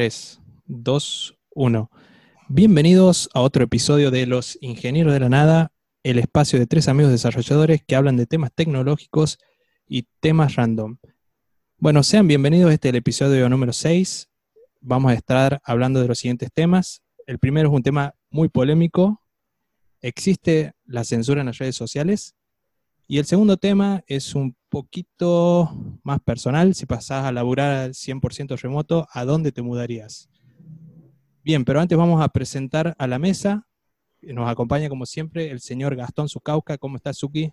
3, 2, 1. Bienvenidos a otro episodio de Los Ingenieros de la Nada, el espacio de tres amigos desarrolladores que hablan de temas tecnológicos y temas random. Bueno, sean bienvenidos, este es el episodio número 6. Vamos a estar hablando de los siguientes temas. El primero es un tema muy polémico. ¿Existe la censura en las redes sociales? Y el segundo tema es un poquito más personal. Si pasás a laburar al 100% remoto, ¿a dónde te mudarías? Bien, pero antes vamos a presentar a la mesa. Nos acompaña, como siempre, el señor Gastón Zucauca. ¿Cómo estás, Suki?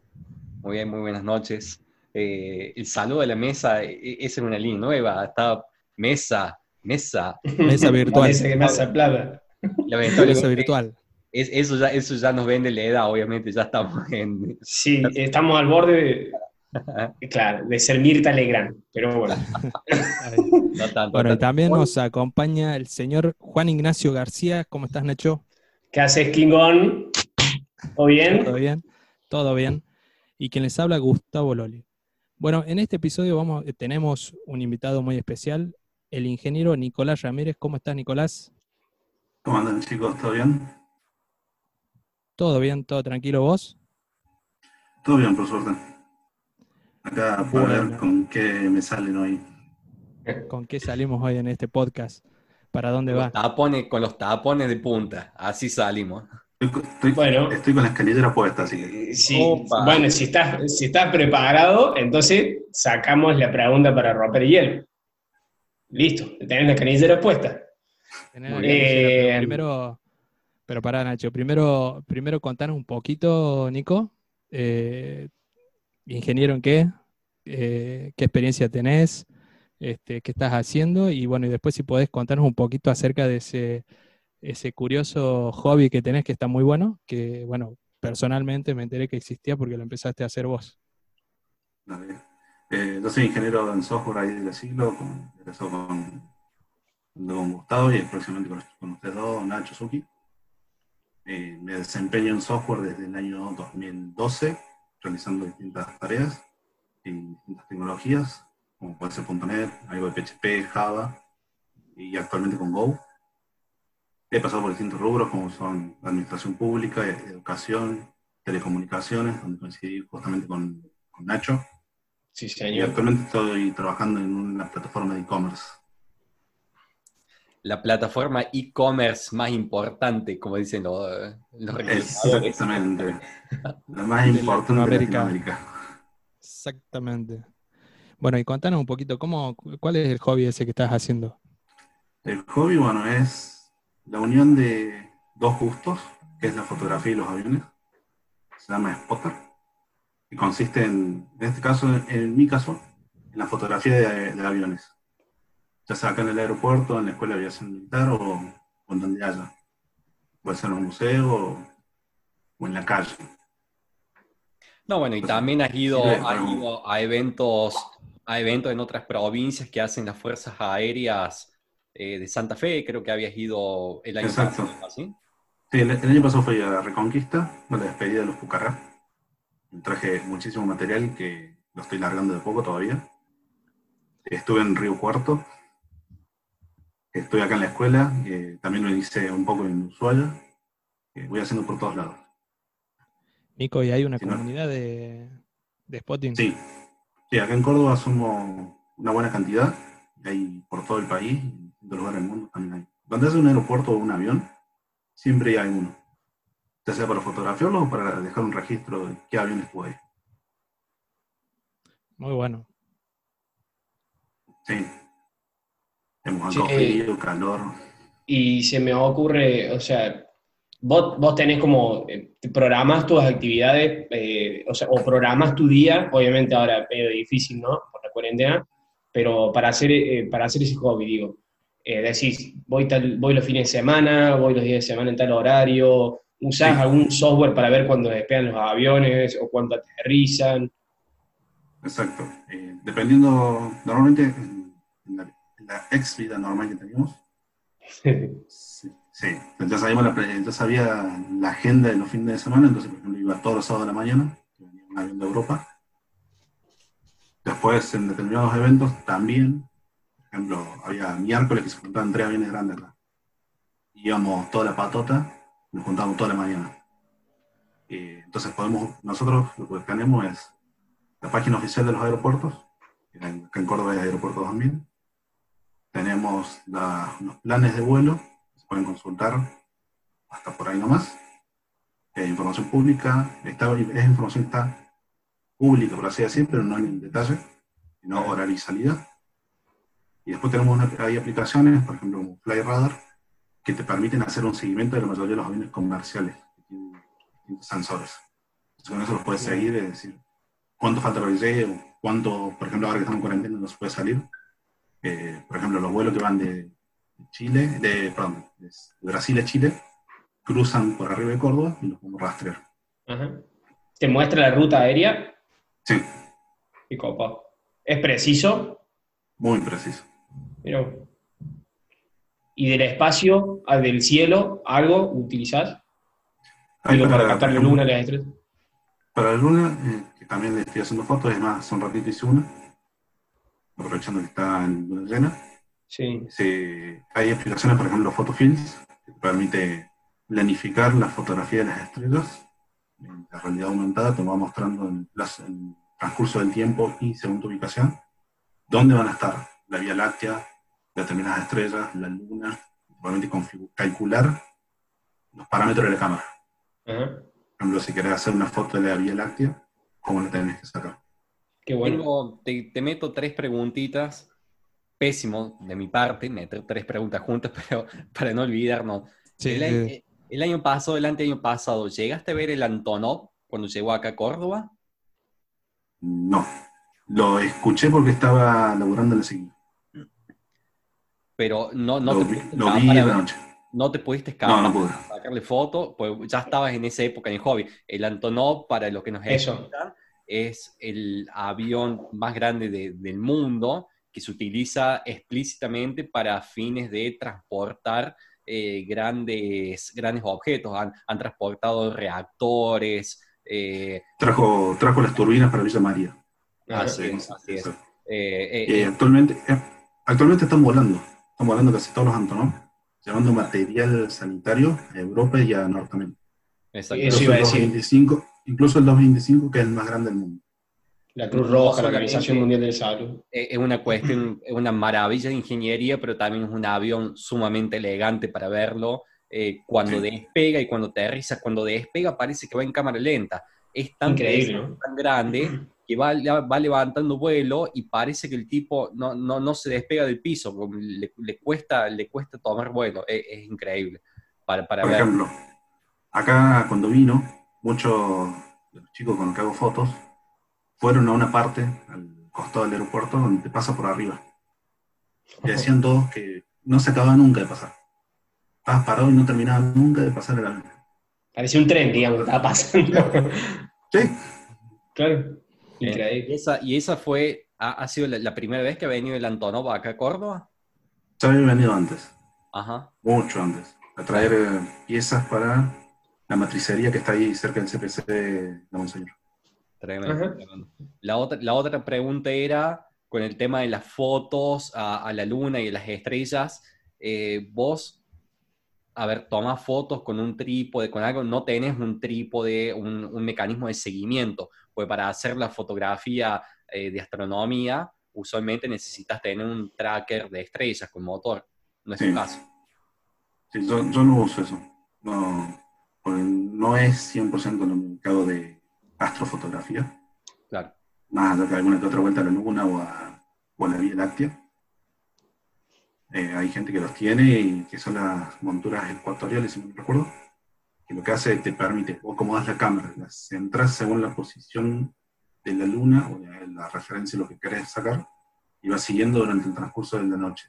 Muy bien, muy buenas noches. Eh, el saludo de la mesa e, e, es en una línea nueva. Está mesa, mesa. Mesa virtual. mesa plata. La mesa virtual eso, ya, eso ya nos vende la edad, obviamente, ya estamos en... Sí, estamos al borde de, claro, de ser Mirta Legrand, pero bueno. bueno, y también nos acompaña el señor Juan Ignacio García. ¿Cómo estás, Nacho? ¿Qué haces, Kingón? ¿Todo bien? Todo bien, todo bien. Y quien les habla, Gustavo Loli. Bueno, en este episodio vamos, tenemos un invitado muy especial, el ingeniero Nicolás Ramírez. ¿Cómo estás, Nicolás? ¿Cómo andan, chicos? ¿Todo bien? ¿Todo bien? ¿Todo tranquilo vos? Todo bien, por suerte. Acá para ver con qué me salen hoy. ¿Con qué salimos hoy en este podcast? ¿Para dónde va? con los tapones de punta, así salimos. Estoy, bueno, estoy con la escalera puesta, así que... Sí, bueno, si estás, si estás preparado, entonces sacamos la pregunta para romper el hielo. Listo, tenés la canillera puesta. Eh, primero, pero para Nacho, primero, primero contanos un poquito, Nico. Eh, ¿Ingeniero en qué? Eh, ¿Qué experiencia tenés? Este, ¿Qué estás haciendo? Y bueno, y después si podés contarnos un poquito acerca de ese, ese curioso hobby que tenés que está muy bueno, que bueno, personalmente me enteré que existía porque lo empezaste a hacer vos. Eh, yo soy ingeniero en software ahí del siglo, con, con, con Gustavo y próximamente con, con ustedes dos, Nacho Suki. Eh, me desempeño en software desde el año 2012, realizando distintas tareas en distintas tecnologías, como puede ser .NET, algo de PHP, Java y actualmente con Go. He pasado por distintos rubros como son administración pública, educación, telecomunicaciones, donde coincidí justamente con, con Nacho. Sí, señor. Y actualmente estoy trabajando en una plataforma de e-commerce la plataforma e-commerce más importante, como dicen los, los Exactamente. la más importante de Latinoamérica. Exactamente. Bueno, y contanos un poquito, ¿cómo, ¿cuál es el hobby ese que estás haciendo? El hobby, bueno, es la unión de dos gustos, que es la fotografía y los aviones. Se llama Spotter. Y consiste en, en este caso, en mi caso, en la fotografía de aviones ya sea acá en el aeropuerto, en la escuela de aviación militar o, en donde haya. Puede ser en un museo o, en la calle. No, bueno, y también has ido, a eventos, a eventos en otras provincias que hacen las fuerzas aéreas eh, de Santa Fe, creo que habías ido el año pasado. ¿sí? Sí, el, año pasado fui a la Reconquista, a la despedida de los Pucará. Traje muchísimo material que lo estoy largando de poco todavía. Estuve en Río Cuarto, Estoy acá en la escuela, también lo hice un poco en Ushuaia, voy haciendo por todos lados. Nico, ¿y hay una comunidad de, de spotting? Sí. sí, acá en Córdoba somos una buena cantidad, hay por todo el país, en todos lugares del mundo también hay. Cuando es un aeropuerto o un avión, siempre hay uno. Ya sea para fotografiarlo o para dejar un registro de qué aviones puede. Muy bueno. Sí. Hemos calor. Y se me ocurre, o sea, vos, vos tenés como, eh, programas tus actividades, eh, o, sea, o programas tu día, obviamente ahora es medio difícil, ¿no? Por la cuarentena, pero para hacer, eh, para hacer ese hobby, digo. decís, voy, tal, voy los fines de semana, voy los días de semana en tal horario, ¿usás algún software para ver cuándo despegan los aviones o cuándo aterrizan? Exacto. dependiendo, normalmente la ex vida normal que teníamos. Sí. sí. Ya, sabíamos la, ya sabía la agenda de los fines de semana, entonces, por ejemplo, iba todos los sábados de la mañana, venía un avión de Europa. Después, en determinados eventos, también, ejemplo, había miércoles que se juntaban tres aviones grandes acá. Íbamos toda la patota, nos juntábamos toda la mañana. Eh, entonces podemos, nosotros lo que tenemos es la página oficial de los aeropuertos, que en, acá en Córdoba es Aeropuerto 2000. Tenemos la- los planes de vuelo, se pueden consultar hasta por ahí nomás. Eh, información pública, está, es información está pública, por así decir, pero no en detalle, sino horario y salida. Y después tenemos una, hay aplicaciones, por ejemplo, como FlyRadar, que te permiten hacer un seguimiento de la mayoría de los aviones comerciales, que tienen sensores. Entonces, con eso los puedes seguir, es decir, cuánto falta para que llegue, o cuánto, por ejemplo, ahora que estamos en cuarentena no se puede salir. Eh, por ejemplo, los vuelos que van de Chile, de, perdón, de Brasil a Chile, cruzan por arriba de Córdoba y los podemos rastrear. Ajá. ¿Te muestra la ruta aérea? Sí, Y copa. ¿Es preciso? muy preciso. Pero... ¿Y del espacio, al del cielo, algo utilizás? Para, para- captar la luna, las estrellas. Para la luna, eh, que también le estoy haciendo fotos, es más, hace un ratito hice una, aprovechando que está en llena. Sí. Se- hay aplicaciones, por ejemplo, Photofilms, que te permite planificar la fotografía de las estrellas. La realidad aumentada te va mostrando en el, transcurso del tiempo y según tu ubicación, dónde van a estar la Vía Láctea, determinadas estrellas, la luna, te permite configu- calcular los parámetros de la cámara. Por ejemplo, si querés hacer una foto de la Vía Láctea, ¿cómo la tenés que sacar? Qué bueno. Tengo- te, te meto tres preguntitas. Pésimo de mi parte, meter tres preguntas juntas, pero para no olvidarnos. Sí, el, eh, año, el año pasado, el anteaño pasado, ¿llegaste a ver el Antonov cuando llegó acá a Córdoba? No. Lo escuché porque estaba laburando en la seguida. Pero no, no, lo, te, pudiste lo vi escapar a en ver- la noche. no te pudiste No, escapar no pude. sacarle foto, pues ya estabas en esa época en el hobby. El Antonov, para los que nos escuchan, es el avión más grande de- del mundo que se utiliza explícitamente para fines de transportar eh, grandes, grandes objetos. Han, han transportado reactores. eh, Trajo, trajo las turbinas para Villa María. Ajá. así es, así es. Eso. Eh, actualmente, actualmente están volando. Están volando casi todos los Antonov, llevando material sanitario a Europa y a Norteamérica. exacto. Eso iba a el, decir. 225, incluso el 225, que es el más grande del mundo. La Cruz Roja, la Organización Mundial de Salud. Es una cuestión, es una maravilla de ingeniería, pero también es un avión sumamente elegante para verlo. eh, cuando Sí. despega y cuando aterriza, cuando despega parece que va en cámara lenta. Es tan, Increíble, pesado, ¿no? tan grande que va, va levantando vuelo y parece que el tipo no, no, no se despega del piso, le, le cuesta, le cuesta tomar vuelo. Es, es increíble para, para Por ver. ejemplo, acá cuando vino, muchos de los chicos con los que hago fotos fueron a una parte, al costado del aeropuerto, donde te pasa por arriba. Y decían todos que no se acababa nunca de pasar. Estabas parado y no terminaba nunca de pasar el avión. Parecía un tren, digamos, que estaba pasando. Sí, claro. Eh, Increíble. y, esa, y esa fue, ha, ha sido la, la primera vez que ha venido el Antonov acá a Córdoba. ya había venido antes, Ajá. mucho antes, a traer eh, piezas para la matricería que está ahí cerca del CPC de Monseñor. Tremendo, Ajá. tremendo. La otra, la otra pregunta era con el tema de las fotos a, a la luna y a las estrellas. eh, vos, a ver, tomás fotos con un trípode, con algo, no tenés un trípode, un, un mecanismo de seguimiento, pues para hacer la fotografía eh, de astronomía, usualmente necesitas tener un tracker de estrellas con motor. No es Sí. tu caso. Sí, yo, yo no uso eso. No, no es 100% lo que hago de astrofotografía. Claro. Más allá que alguna que otra vuelta a la luna o a, o a la Vía Láctea. Eh, hay gente que los tiene y que son las monturas ecuatoriales, si no me recuerdo. Que lo que hace es te permite, vos como das la cámara, la centras según la posición de la luna o de la referencia de lo que querés sacar y vas siguiendo durante el transcurso de la noche.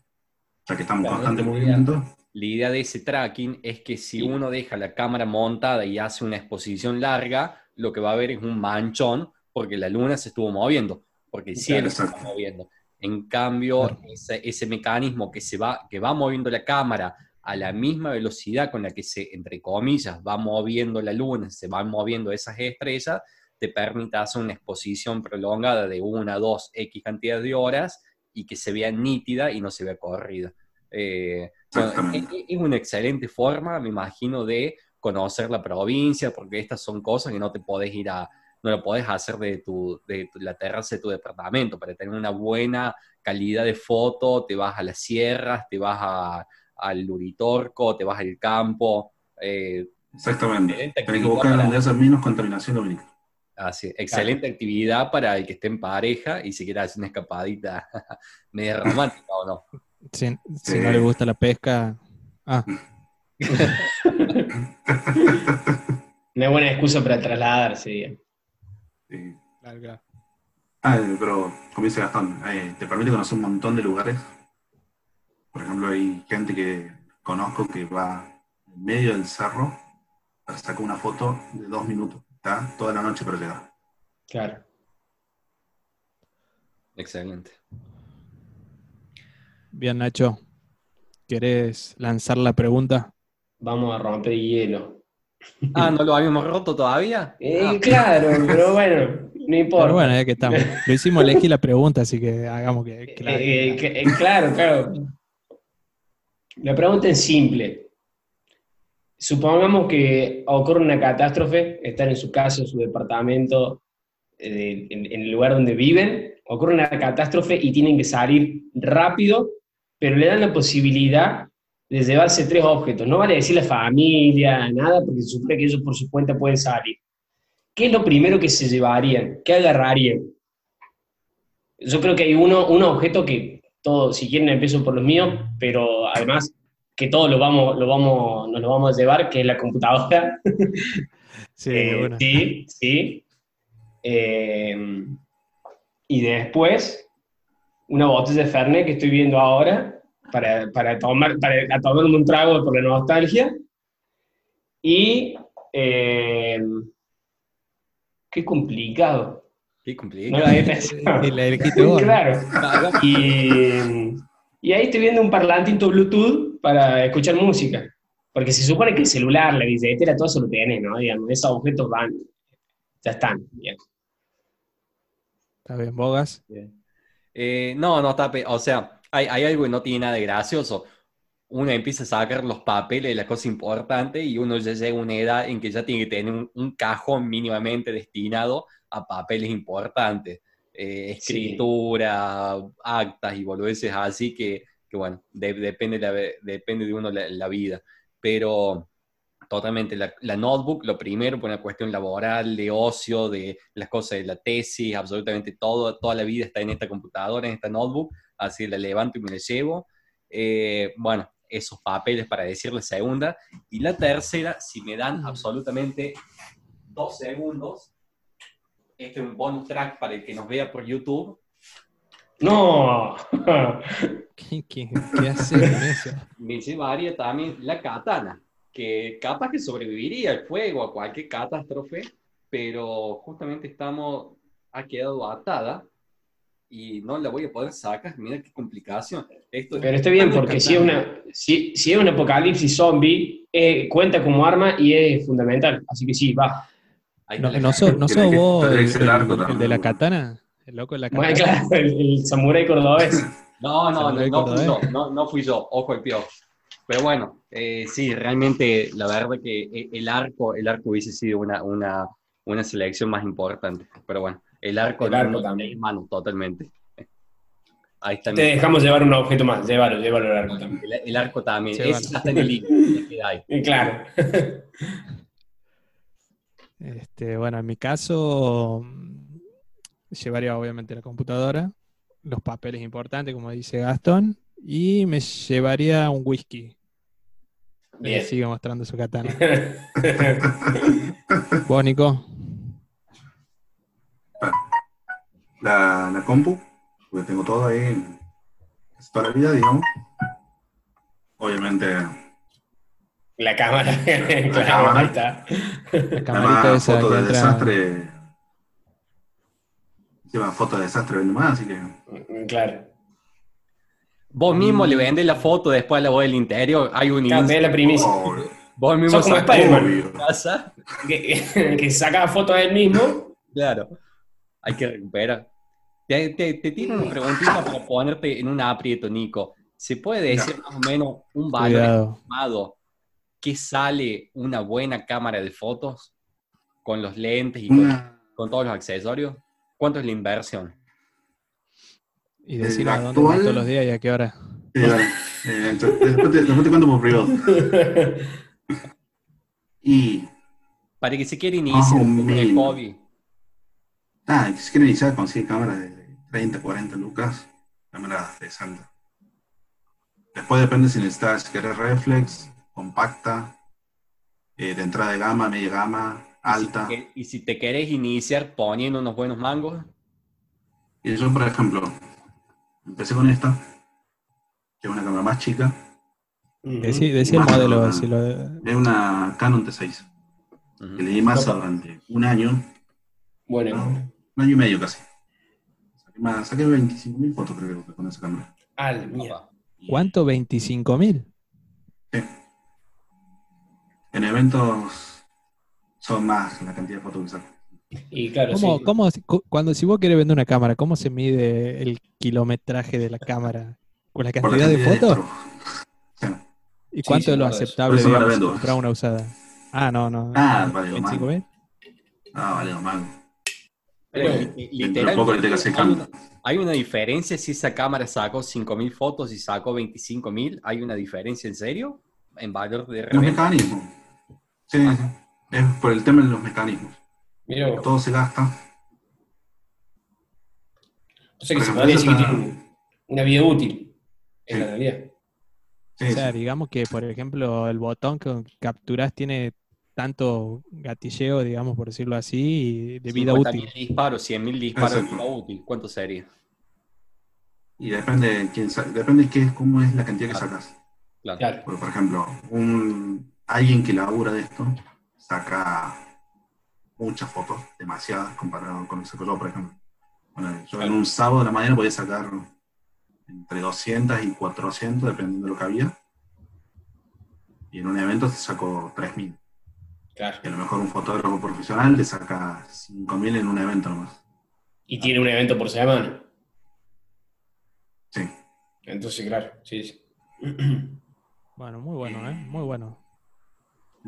Sea que estamos en Claro, constante muy movimiento. La idea de ese tracking es que si Sí. uno deja la cámara montada y hace una exposición larga, lo que va a ver es un manchón porque la luna se estuvo moviendo, porque el cielo se exacto. está moviendo. En cambio, Claro. ese, ese mecanismo que, se va, que va moviendo la cámara a la misma velocidad con la que se, entre comillas, va moviendo la luna, se van moviendo esas estrellas, te permite hacer una exposición prolongada de una, dos, X cantidad de horas y que se vea nítida y no se vea corrida. Eh, bueno, Exactamente. es, es una excelente forma, me imagino, de conocer la provincia, porque estas son cosas que no te podés ir a, no lo podés hacer de, tu, de tu- la terraza de tu departamento. Para tener una buena calidad de foto, te vas a las sierras, te vas a- al Uritorco, te vas al campo. eh, Exactamente. Tenés que buscar donde haya menos contaminación lumínica. Así, excelente actividad para el que esté en pareja y si quiere hacer una escapadita media romántica o no. Si, si Sí. no le gusta la pesca. Ah, Una buena excusa para trasladarse, digamos. Sí. larga. Ah, pero como dice Gastón, eh, te permite conocer un montón de lugares. Por ejemplo, hay gente que conozco que va en medio del cerro para sacar una foto de dos minutos. Toda la noche para llegar. Claro. Excelente. Bien, Nacho. ¿Querés lanzar la pregunta? Vamos a romper hielo. Ah, ¿no lo habíamos roto todavía? Eh, Ah, claro, pero bueno, no importa. Pero bueno, ya que estamos. Lo hicimos elegir la pregunta, así que hagamos que. que la- Eh, eh, que- eh, claro, claro. La pregunta es simple. Supongamos que ocurre una catástrofe, están en su casa, en su departamento, eh, en, en el lugar donde viven, ocurre una catástrofe y tienen que salir rápido, pero le dan la posibilidad de llevarse tres objetos. No vale decir la familia, nada, porque se supone que ellos por su cuenta pueden salir. ¿Qué es lo primero que se llevarían? ¿Qué agarrarían? Yo creo que hay uno, un objeto que todo, si quieren empiezo por los míos, pero además que todos lo vamos, lo vamos, nos lo vamos a llevar, que es la computadora. Sí, Eh, bueno. sí, sí. Eh, y después, una botella de Fernet que estoy viendo ahora, para, para, tomar, para a tomarme un trago por la nostalgia. Y eh, qué complicado. Qué No complicado. la había. Y la elegiste vos. ¿no? Claro. Y, y ahí estoy viendo un parlantito Bluetooth para escuchar música. Porque se supone que el celular, la billetera, todo eso lo tiene, ¿no? Digamos, esos objetos van, ya están. digamos. Está bien, Bogas. Eh, no, no, está o sea, hay, hay algo que no tiene nada de gracioso. Uno empieza a sacar los papeles las cosas importantes y uno ya llega a una edad en que ya tiene que tener un, un cajón mínimamente destinado a papeles importantes. Eh, Sí. escritura, actas y boludeces así que, que bueno, de- depende, la, depende de uno la, la vida. Pero totalmente, la, la notebook, lo primero, por una cuestión laboral, de ocio, de las cosas de la tesis, absolutamente todo, toda la vida está en esta computadora, en esta notebook, así la levanto y me la llevo. Eh, bueno, esos papeles para decir la segunda. Y la tercera, si me dan absolutamente dos segundos, este es un bonus track para el que nos vea por YouTube. ¡No! ¿Qué, qué, qué haces con eso? me llevaría también la katana, que capaz que sobreviviría al fuego, a cualquier catástrofe, pero justamente estamos, ha quedado atada y no la voy a poder sacar. Mira qué complicación. Esto Pero está bien, porque si es, una, si, si es un apocalipsis zombie, eh, cuenta como arma y es fundamental. Así que sí, va. ¿No, no sos, no sos vos el, el el- de la katana? ¿El loco de la katana? Bueno, claro, el, el samurái cordobés. No, no, no, no fui yo, no, no fui yo, ojo el piojo. Pero bueno, eh, sí, realmente la verdad que e- el arco, el arco hubiese sido una, una, una selección más importante. Pero bueno, el arco, El arco no- también. mano, totalmente. Ahí está. Te dejamos llevar un objeto más, llévalo, llévalo al arco también. El, el arco también. Bueno. ya está en el. Y claro. Este, bueno, en mi caso, llevaría obviamente la computadora, los papeles importantes, como dice Gastón, y me llevaría un whisky. Que Bien. sigue mostrando su katana. ¿Vos, Nico? La, la compu, porque tengo todo ahí, casi toda la vida, digamos. Obviamente, La cámara. claro, cámara. ahí está. La camarita además, esa fotos que de entra. desastre. Llevan fotos de desastre vende más, así que. Claro. Vos mismo le vendés la foto después a la voz del interior. Hay un da la primicia. Obvio, Vos mismo Sos como Spider-Man. Que, que saca fotos de él mismo. Claro. Hay que recuperar. Te, te, te tiro una preguntita para ponerte en un aprieto, Nico. ¿Se puede decir más o menos un valor Cuidado. estimado que sale una buena cámara de fotos con los lentes y con todos los accesorios? ¿Cuánto es la inversión? Y decir a dónde vas todos los días y a qué hora. eh, vale. Eh, entonces, después, te, después te cuento por privado. Y Para que se quiera Más iniciar en el hobby. Ah, si quieren iniciar, consigue cámaras de 30, 40 lucas, cámaras de Santa. Después depende si necesitas, si querés reflex, compacta, eh, de entrada de gama, media gama, alta. Y si, te- y si te querés iniciar poniendo unos buenos mangos, Y yo, por ejemplo, empecé con esta, que es una cámara más chica, Decí, decí el modelo. o Si lo, es una Canon T6, ujú, que le di masa durante un año, Bueno, no, un año y medio casi. Saqué, más, saqué 25.000 fotos creo que con esa cámara. al mía. ¿Cuánto? ¿25 mil? Sí. En eventos son más la cantidad de fotos que saco. Y claro, ¿Cómo, sí. cómo- cu- cuando si vos querés vender una cámara, ¿cómo se mide el kilometraje de la cámara? ¿Con la Por la cantidad de fotos? Sí. ¿Y cuánto sí, es lo aceptable, vendo. comprar una usada? Ah, no, no. Ah, vale, 25 mal. Ah, vale, mal. Pero Bueno, li- Dentro de literalmente poco le hay hay una diferencia si esa cámara sacó 5.000 fotos y sacó 25.000. ¿Hay una diferencia en serio? En valor de Los reventa. mecanismos. Sí, sí. Es por el tema de los mecanismos. Mira. Todo se gasta. O sea que se podría decir que tiene una vida útil. En Sí. la realidad. Sí, O sea, sí. digamos que, por ejemplo, el botón que capturás tiene tanto gatilleo, digamos, por decirlo así, y de vida 50.000 útil. disparos, 100.000 disparos de Exacto. vida útil. ¿Cuánto sería? Y depende de quién depende de qué, cómo es la cantidad que sacas. Claro. Claro. Porque, por ejemplo, un, alguien que labura de esto saca muchas fotos, demasiadas, comparado con saco yo, por ejemplo. Bueno, yo en un sábado de la mañana podía sacar entre 200 y 400, dependiendo de lo que había. Y en un evento te saco 3000. Claro. Y a lo mejor un fotógrafo profesional le saca 5000 en un evento nomás. Y tiene un evento por semana. Sí. Entonces, claro, sí, sí. Bueno, muy bueno, ¿eh? Muy bueno.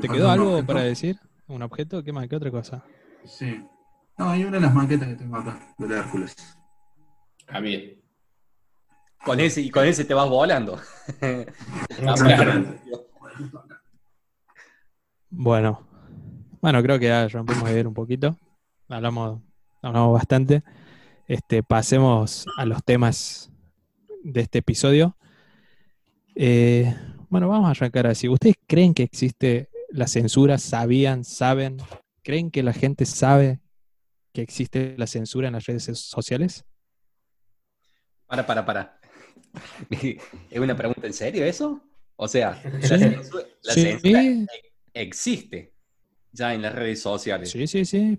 ¿Te quedó algo objeto. para decir? ¿Un objeto? ¿Qué más? ¿Qué otra cosa? Sí. No, hay una de las maquetas que tengo acá, del Hércules. Ah, bien. Con ese, y con ese te vas volando. Exactamente. Bueno, bueno, creo que ya rompimos de ir un poquito. Hablamos, hablamos bastante. Este, pasemos a los temas de este episodio. Eh, bueno, vamos a arrancar así. ¿Ustedes creen que existe la censura? ¿Sabían? ¿Saben? ¿Creen que la gente sabe que existe la censura en las redes sociales? Para, para, para. ¿Es una pregunta en serio eso? O sea, la censura, la Sí, censura sí, existe ya en las redes sociales. sí, sí, sí.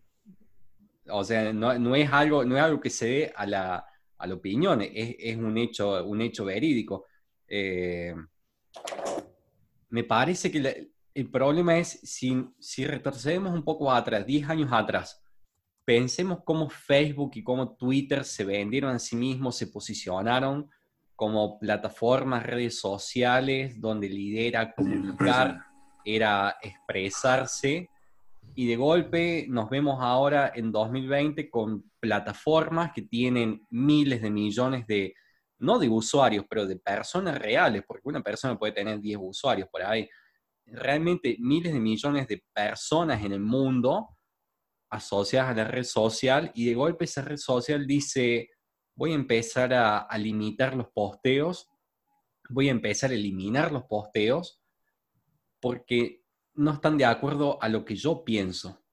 O sea, no, no es algo, no es algo que se dé a la, a la opinión, es, es un, hecho, un hecho verídico. Eh, me parece que la- el problema es si, si retrocedemos un poco atrás, 10 años atrás, pensemos cómo Facebook y cómo Twitter se vendieron a sí mismos, se posicionaron como plataformas, redes sociales, donde lidera comunicar, era expresarse y de golpe nos vemos ahora en 2020 con plataformas que tienen miles de millones de, no de usuarios, pero de personas reales, porque una persona puede tener 10 usuarios por ahí. Realmente miles de millones de personas en el mundo asociadas a la red social y de golpe esa red social dice, voy a empezar a, a limitar los posteos, voy a empezar a eliminar los posteos porque no están de acuerdo a lo que yo pienso,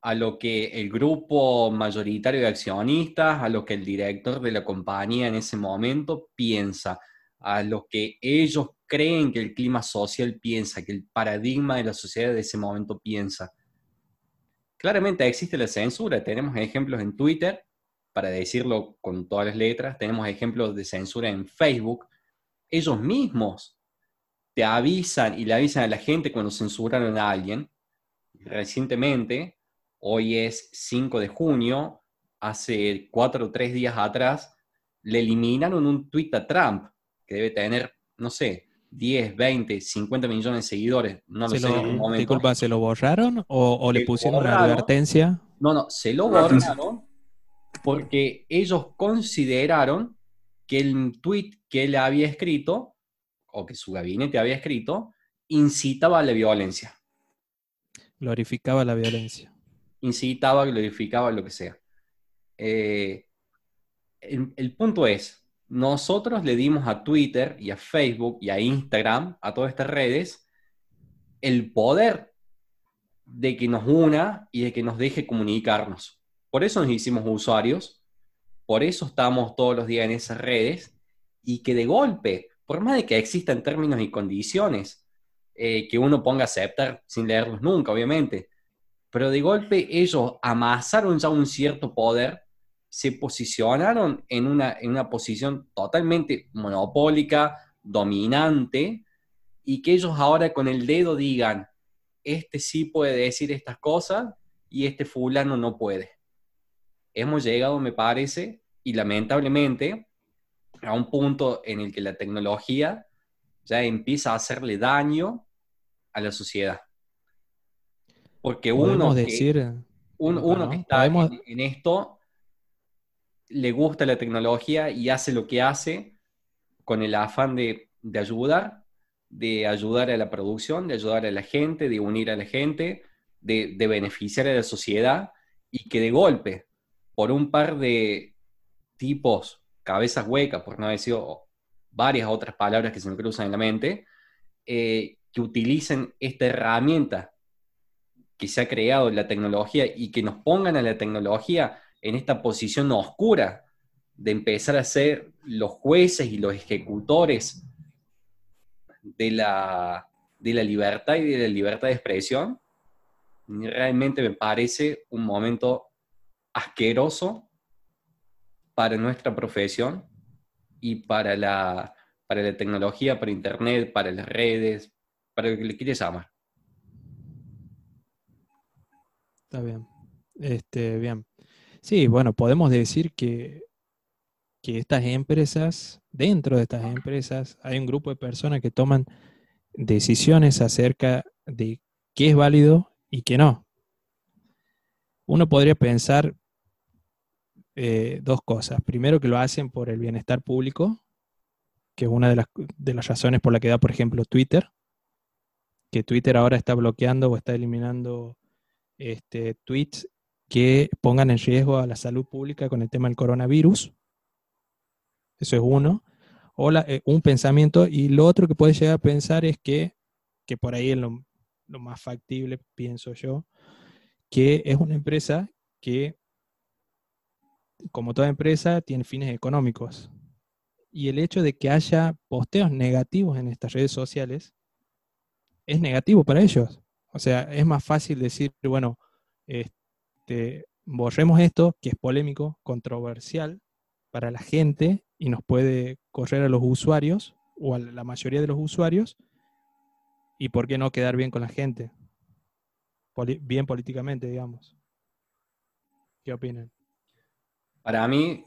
a lo que el grupo mayoritario de accionistas, a lo que el director de la compañía en ese momento piensa, a lo que ellos creen que el clima social piensa, que el paradigma de la sociedad de ese momento piensa. Claramente existe la censura, tenemos ejemplos en Twitter, para decirlo con todas las letras, tenemos ejemplos de censura en Facebook. Ellos mismos te avisan y le avisan a la gente cuando censuraron a alguien. Recientemente, hoy es 5 de junio, hace cuatro o tres días atrás, le eliminaron un tweet a Trump, que debe tener, no sé, 10, 20, 50 millones de seguidores. No lo sé Disculpa, ¿se lo borraron o, le pusieron una advertencia? No, no, se lo borraron porque ellos consideraron que el tweet que él había escrito, o que su gabinete había escrito, incitaba a la violencia. Glorificaba la violencia. Incitaba, glorificaba lo que sea. Eh, el, punto es, nosotros le dimos a Twitter y a Facebook y a Instagram, a todas estas redes, el poder de que nos una y de que nos deje comunicarnos. Por eso nos hicimos usuarios, por eso estamos todos los días en esas redes y que de golpe, por más de que existan términos y condiciones, eh, que uno ponga a aceptar sin leerlos nunca, obviamente. Pero de golpe ellos amasaron ya un cierto poder, se posicionaron en una, en una posición totalmente monopólica, dominante, y que ellos ahora con el dedo digan, este sí puede decir estas cosas y este fulano no puede. Hemos llegado, me parece, y lamentablemente, a un punto en el que la tecnología ya empieza a hacerle daño a la sociedad. Porque uno que, uno que está en, esto le gusta la tecnología y hace lo que hace con el afán de, ayudar, de ayudar a la producción, de ayudar a la gente, de unir a la gente, de, de beneficiar a la sociedad y que de golpe, por un par de tipos, cabezas huecas, por no decir varias otras palabras que se me cruzan en la mente, eh, que utilicen esta herramienta que se ha creado la tecnología y que nos pongan a la tecnología en esta posición oscura de empezar a ser los jueces y los ejecutores de la, de la libertad y de la libertad de expresión, realmente me parece un momento asqueroso para nuestra profesión y para la, para la tecnología, para Internet, para las redes, para lo que le quieres amar. Está bien. Este, bien. Sí, bueno, podemos decir que, que estas empresas, dentro de estas empresas, hay un grupo de personas que toman decisiones acerca de qué es válido y qué no. Uno podría pensar eh, dos cosas. Primero, que lo hacen por el bienestar público, que es una de las, de las razones por la que da, por ejemplo, Twitter que Twitter ahora está bloqueando o está eliminando este, tweets que pongan en riesgo a la salud pública con el tema del coronavirus. Eso es uno. O eh, un pensamiento. Y lo otro que puede llegar a pensar es que, que por ahí es lo, lo más factible, pienso yo, que es una empresa que, como toda empresa, tiene fines económicos. Y el hecho de que haya posteos negativos en estas redes sociales es negativo para ellos. O sea, es más fácil decir, bueno, este, borremos esto, que es polémico, controversial para la gente y nos puede correr a los usuarios o a la mayoría de los usuarios, y por qué no quedar bien con la gente, bien políticamente, digamos. ¿Qué opinan? Para mí,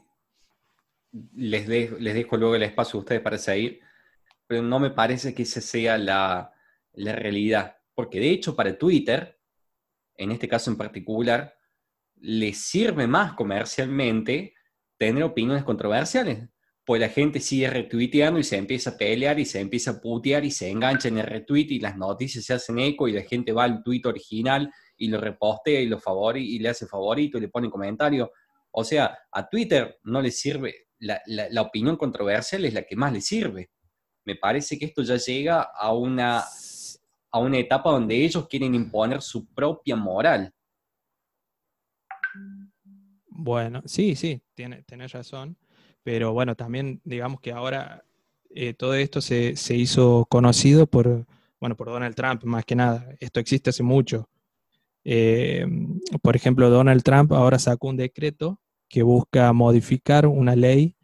les, les dejo luego el espacio a ustedes para seguir, pero no me parece que esa sea la, la realidad. Porque de hecho para Twitter, en este caso en particular, le sirve más comercialmente tener opiniones controversiales. Pues la gente sigue retuiteando y se empieza a pelear y se empieza a putear y se engancha en el retweet y las noticias se hacen eco y la gente va al tweet original y lo repostea y lo favorita y le hace favorito y le pone comentario. O sea, a Twitter no le sirve, la, la opinión controversial es la que más le sirve. Me parece que esto ya llega a una a una etapa donde ellos quieren imponer su propia moral. Bueno, sí, sí, tiene, tenés razón, pero bueno, también digamos que ahora eh, todo esto se, hizo conocido por, bueno, por Donald Trump, más que nada. Esto existe hace mucho. Eh, por ejemplo, Donald Trump ahora sacó un decreto que busca modificar una ley,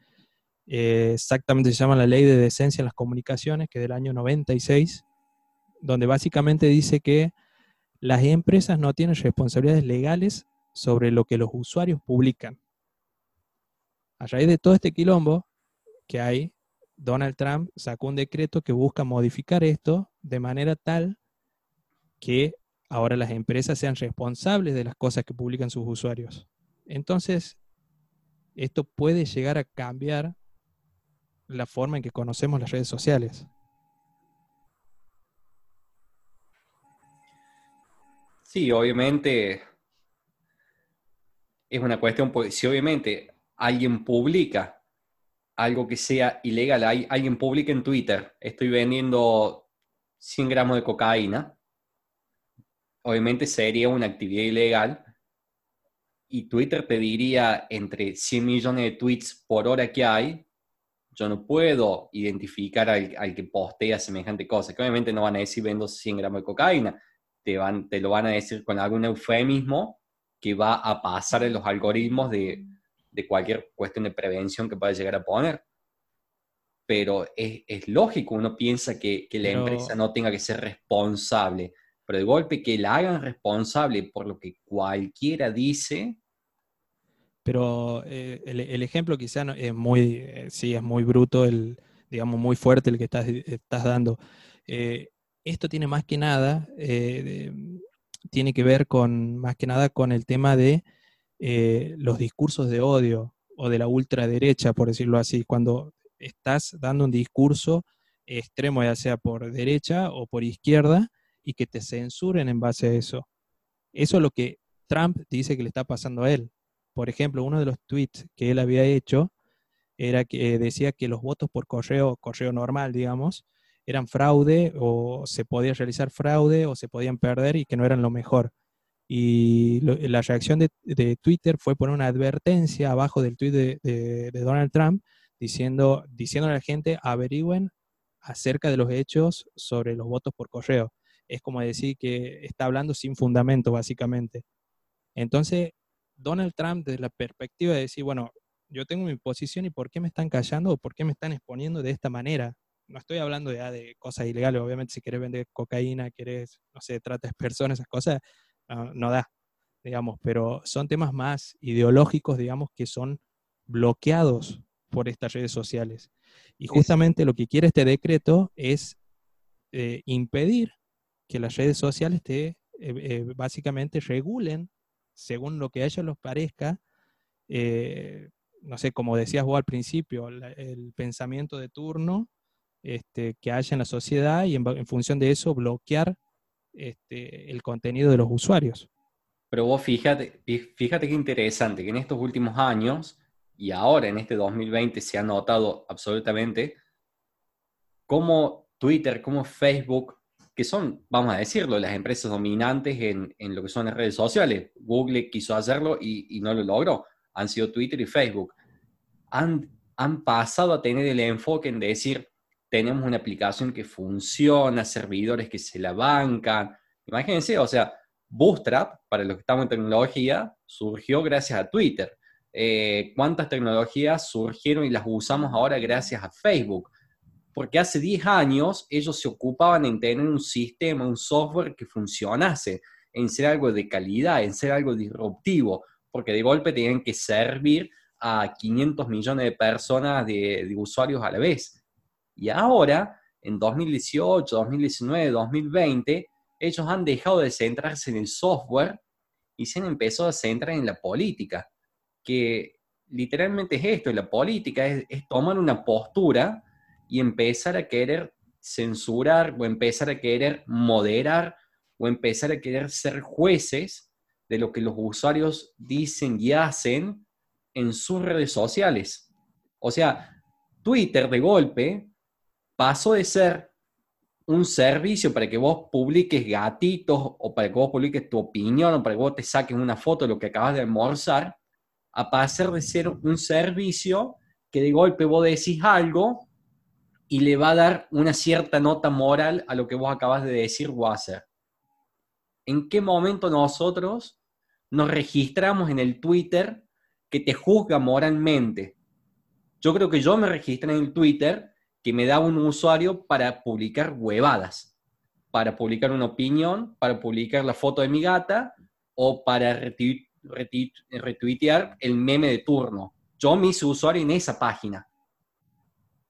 eh, exactamente se llama la Ley de Decencia en las Comunicaciones, que es del año 96, donde básicamente dice que las empresas no tienen responsabilidades legales sobre lo que los usuarios publican. A raíz de todo este quilombo que hay, Donald Trump sacó un decreto que busca modificar esto de manera tal que ahora las empresas sean responsables de las cosas que publican sus usuarios. Entonces, esto puede llegar a cambiar la forma en que conocemos las redes sociales. Sí, obviamente es una cuestión, porque si obviamente alguien publica algo que sea ilegal, hay, alguien publica en Twitter, estoy vendiendo 100 gramos de cocaína, obviamente sería una actividad ilegal y Twitter te diría entre 100 millones de tweets por hora que hay, yo no puedo identificar al, que postea semejante cosa, que obviamente no van a decir vendo 100 gramos de cocaína, te, van, te lo van a decir con algún eufemismo que va a pasar en los algoritmos de, de cualquier cuestión de prevención que pueda llegar a poner. Pero es, es lógico, uno piensa que, que la empresa no tenga que ser responsable, pero de golpe que la hagan responsable por lo que cualquiera dice. Pero eh, el, ejemplo quizá es muy, eh, sí, es muy bruto, el, digamos, muy fuerte el que estás, estás dando. Eh, esto tiene más que nada, tiene que ver con, más que nada con el tema de los discursos de odio o de la ultraderecha, por decirlo así, cuando estás dando un discurso extremo, ya sea por derecha o por izquierda, y que te censuren en base a eso. Eso es lo que Trump dice que le está pasando a él. Por ejemplo, uno de los tweets que él había hecho era que decía que los votos por correo, correo normal, digamos, eran fraude o se podía realizar fraude o se podían perder y que no eran lo mejor. Y la reacción de, Twitter fue poner una advertencia abajo del tweet de, Donald Trump diciendo, diciendo a la gente averigüen acerca de los hechos sobre los votos por correo es como decir que está hablando sin fundamento, básicamente. Entonces, Donald Trump, desde la perspectiva de decir, bueno, yo tengo mi posición y por qué me están callando o por qué me están exponiendo de esta manera. No estoy hablando ya de cosas ilegales, obviamente si querés vender cocaína, querés, no sé, tratas personas, esas cosas, no, da, digamos, pero son temas más ideológicos, digamos, que son bloqueados por estas redes sociales. Y justamente lo que quiere este decreto es eh, impedir que las redes sociales te eh, eh, básicamente regulen según lo que a ellos les parezca, eh, no sé, como decías vos al principio, el pensamiento de turno este, que haya en la sociedad y en, función de eso bloquear este, el contenido de los usuarios. Pero vos fíjate, fíjate qué interesante que en estos últimos años y ahora en este 2020 se ha notado absolutamente cómo Twitter, cómo Facebook que son, vamos a decirlo, las empresas dominantes en, en lo que son las redes sociales. Google quiso hacerlo y, y, no lo logró. Han sido Twitter y Facebook. Han, han pasado a tener el enfoque en decir, tenemos una aplicación que funciona, servidores que se la bancan. Imagínense, o sea, Bootstrap, para los que estamos en tecnología, surgió gracias a Twitter. Eh, ¿Cuántas tecnologías surgieron y las usamos ahora gracias a Facebook? porque hace 10 años ellos se ocupaban en tener un sistema, un software que funcionase, en ser algo de calidad, en ser algo disruptivo, porque de golpe tenían que servir a 500 millones de personas, de, usuarios a la vez. Y ahora, en 2018, 2019, 2020, ellos han dejado de centrarse en el software y se han empezado a centrar en la política, que literalmente es esto, la política es, es tomar una postura y empezar a querer censurar o empezar a querer moderar o empezar a querer ser jueces de lo que los usuarios dicen y hacen en sus redes sociales. O sea, Twitter de golpe pasó de ser un servicio para que vos publiques gatitos o para que vos publiques tu opinión o para que vos te saques una foto de lo que acabas de almorzar, a pasar de ser un servicio que de golpe vos decís algo y le va a dar una cierta nota moral a lo que vos acabas de decir o hacer. ¿En qué momento nosotros nos registramos en el Twitter que te juzga moralmente? Yo creo que yo me registré en el Twitter que me da un usuario para publicar huevadas, para publicar una opinión, para publicar la foto de mi gata o para retuitear el meme de turno. yo me hice usuario en esa página.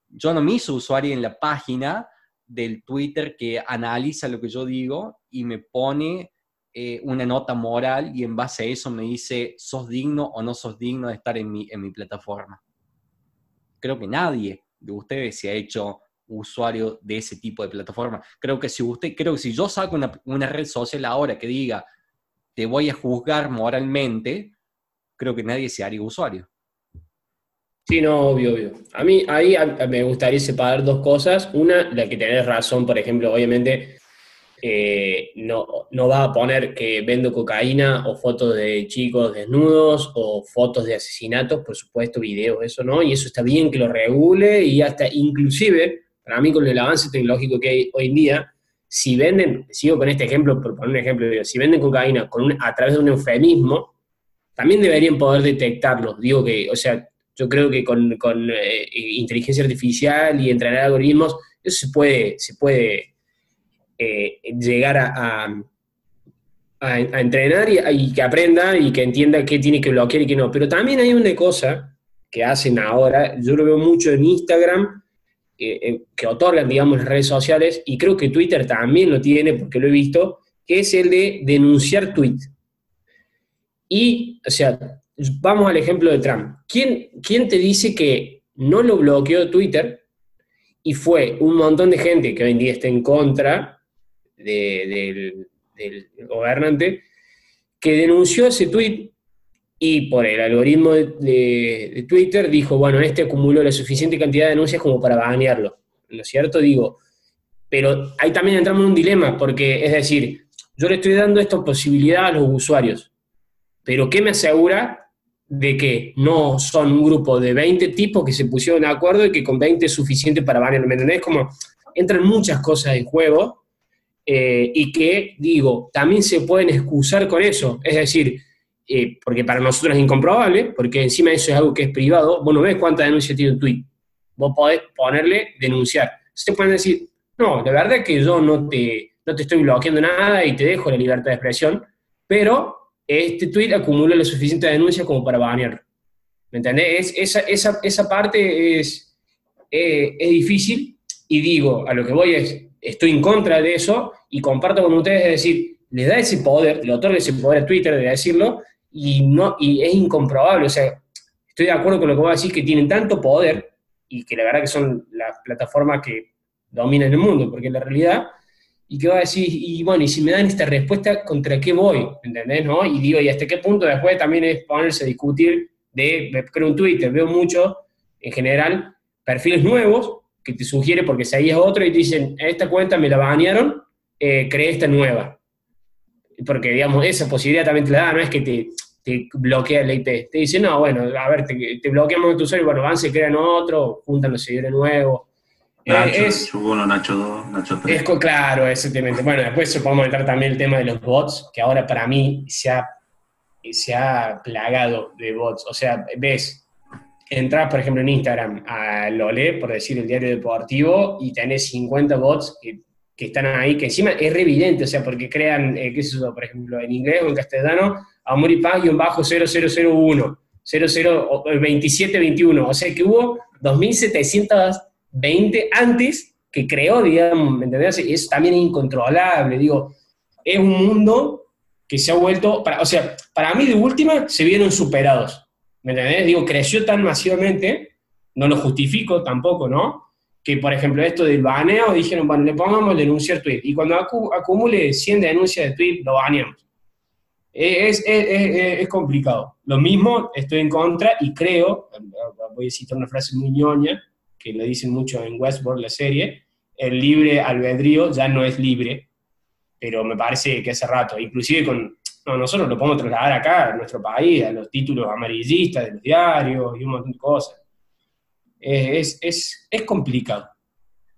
Yo no me hice usuario en la página del Twitter que analiza lo que yo digo y me pone eh, una nota moral y en base a eso me dice, sos digno o no sos digno de estar en mi, en mi plataforma. Creo que nadie de ustedes se ha hecho usuario de ese tipo de plataforma. Creo que si usted, creo que si yo saco una, una red social ahora que diga, te voy a juzgar moralmente, creo que nadie se haría usuario. Sí, no, obvio, obvio. A mí ahí me gustaría separar dos cosas. Una, la que tenés razón, por ejemplo, obviamente eh, no, no va a poner que vendo cocaína o fotos de chicos desnudos o fotos de asesinatos, por supuesto, videos, eso no, y eso está bien que lo regule y hasta inclusive, para mí con el avance tecnológico que hay hoy en día, si venden, sigo con este ejemplo, por poner un ejemplo, si venden cocaína con a través de un eufemismo, también deberían poder detectarlo. Digo que, o sea, yo creo que con, eh, inteligencia artificial y entrenar algoritmos, eso se puede, se puede eh, llegar a, a, entrenar y, que aprenda y que entienda qué tiene que bloquear y qué no. Pero también hay una cosa que hacen ahora, yo lo veo mucho en Instagram, eh, que otorgan, digamos, las redes sociales, y creo que Twitter también lo tiene, porque lo he visto, que es el de denunciar tweet. Y, o sea, vamos al ejemplo de Trump. ¿Quién, ¿Quién te dice que no lo bloqueó Twitter y fue un montón de gente que hoy en día está en contra del, gobernante que denunció ese tweet y por el algoritmo de, Twitter dijo, bueno, este acumuló la suficiente cantidad de denuncias como para banearlo. ¿No es cierto? Digo, pero ahí también entramos en un dilema, porque es decir, yo le estoy dando esta posibilidad a los usuarios, pero ¿qué me asegura de que no son un grupo de 20 tipos que se pusieron de acuerdo y que con 20 es suficiente para banear, ¿me entendés? Como entran muchas cosas en juego eh, y que, digo, también se pueden excusar con eso. Es decir, eh, porque para nosotros es incomprobable, porque encima eso es algo que es privado, vos no ves cuánta denuncia tiene un tweet. Vos podés ponerle denunciar. Ustedes pueden decir, no, de verdad que yo no te, no te estoy bloqueando nada y te dejo la libertad de expresión, pero este tweet acumula la suficiente denuncia como para banearlo. ¿Me entendés? esa, esa, esa, parte es, eh, es difícil y digo, a lo que voy es, estoy en contra de eso y comparto con ustedes, es decir, le da ese poder, le otorga ese poder a Twitter de decirlo y, no, y es incomprobable, o sea, estoy de acuerdo con lo que voy a decir, que tienen tanto poder y que la verdad que son las plataformas que dominan el mundo, porque en la realidad y que va a decir, y bueno, y si me dan esta respuesta, ¿contra qué voy? ¿Entendés? ¿no? Y digo, ¿y hasta qué punto después también es ponerse a discutir de, creo en Twitter, veo mucho, en general, perfiles nuevos que te sugiere porque si es otro y te dicen, esta cuenta me la banearon, eh, creé esta nueva. Porque, digamos, esa posibilidad también te la da, no es que te, te bloquea el IP. Te dice, no, bueno, a ver, te, te bloqueamos tu usuario, bueno, van, se crean otro, juntan los seguidores nuevos Nacho, es, Nacho 2, Nacho 3. Es, claro, exactamente. Bueno, después podemos entrar también el tema de los bots, que ahora para mí se ha, se ha plagado de bots. O sea, ves, entras, por ejemplo, en Instagram a Lole, por decir el diario deportivo, y tenés 50 bots que, que están ahí, que encima es re evidente, o sea, porque crean, eh, qué es eso, por ejemplo, en inglés o en castellano, amor y paz y un bajo 0001, 002721, o sea que hubo 2700 20 antes que creó, digamos, ¿me entendés? Y eso también es incontrolable, digo, es un mundo que se ha vuelto, para, o sea, para mí de última se vieron superados, ¿me entendés? Digo, creció tan masivamente, no lo justifico tampoco, ¿no? Que, por ejemplo, esto del baneo, dijeron, bueno, le pongamos denunciar tweet, y cuando acumule 100 denuncias de tweet, lo baneamos. Es, es, es, es, complicado. Lo mismo, estoy en contra y creo, voy a citar una frase muy ñoña, que le dicen mucho en Westworld, la serie, el libre albedrío ya no es libre, pero me parece que hace rato, inclusive con, no, nosotros lo podemos trasladar acá, a nuestro país, a los títulos amarillistas de los diarios y un montón de cosas. Es, es, es complicado.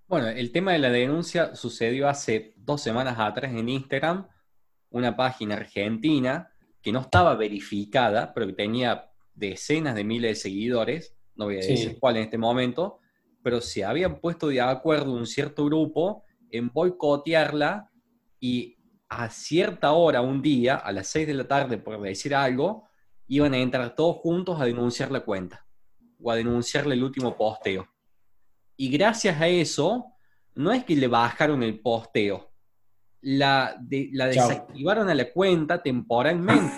Bueno, el tema de la denuncia sucedió hace dos semanas atrás en Instagram, una página argentina que no estaba verificada, pero que tenía decenas de miles de seguidores, no voy a decir cuál en este momento, pero se habían puesto de acuerdo un cierto grupo en boicotearla y a cierta hora, un día, a las 6 de la tarde, por decir algo, iban a entrar todos juntos a denunciar la cuenta. o a denunciarle el último posteo. Y gracias a eso, no es que le bajaron el posteo, la, la desactivaron a la cuenta temporalmente.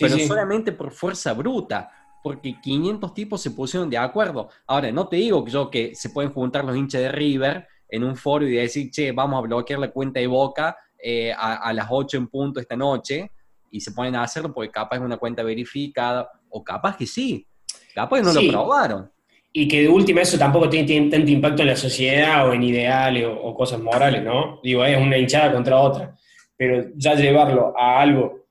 pero solamente por fuerza bruta, porque 500 tipos se pusieron de acuerdo. Ahora, no te digo yo que se pueden juntar los hinchas de River en un foro y decir, che, vamos a bloquear la cuenta de Boca eh, a, las 8 en punto esta noche, y se ponen a hacerlo porque capaz es una cuenta verificada, o capaz que sí, capaz que no lo probaron. Y que de última eso tampoco tiene, tanto impacto en la sociedad o en ideales o, cosas morales, ¿no? Digo, es una hinchada contra otra. Pero ya llevarlo a algo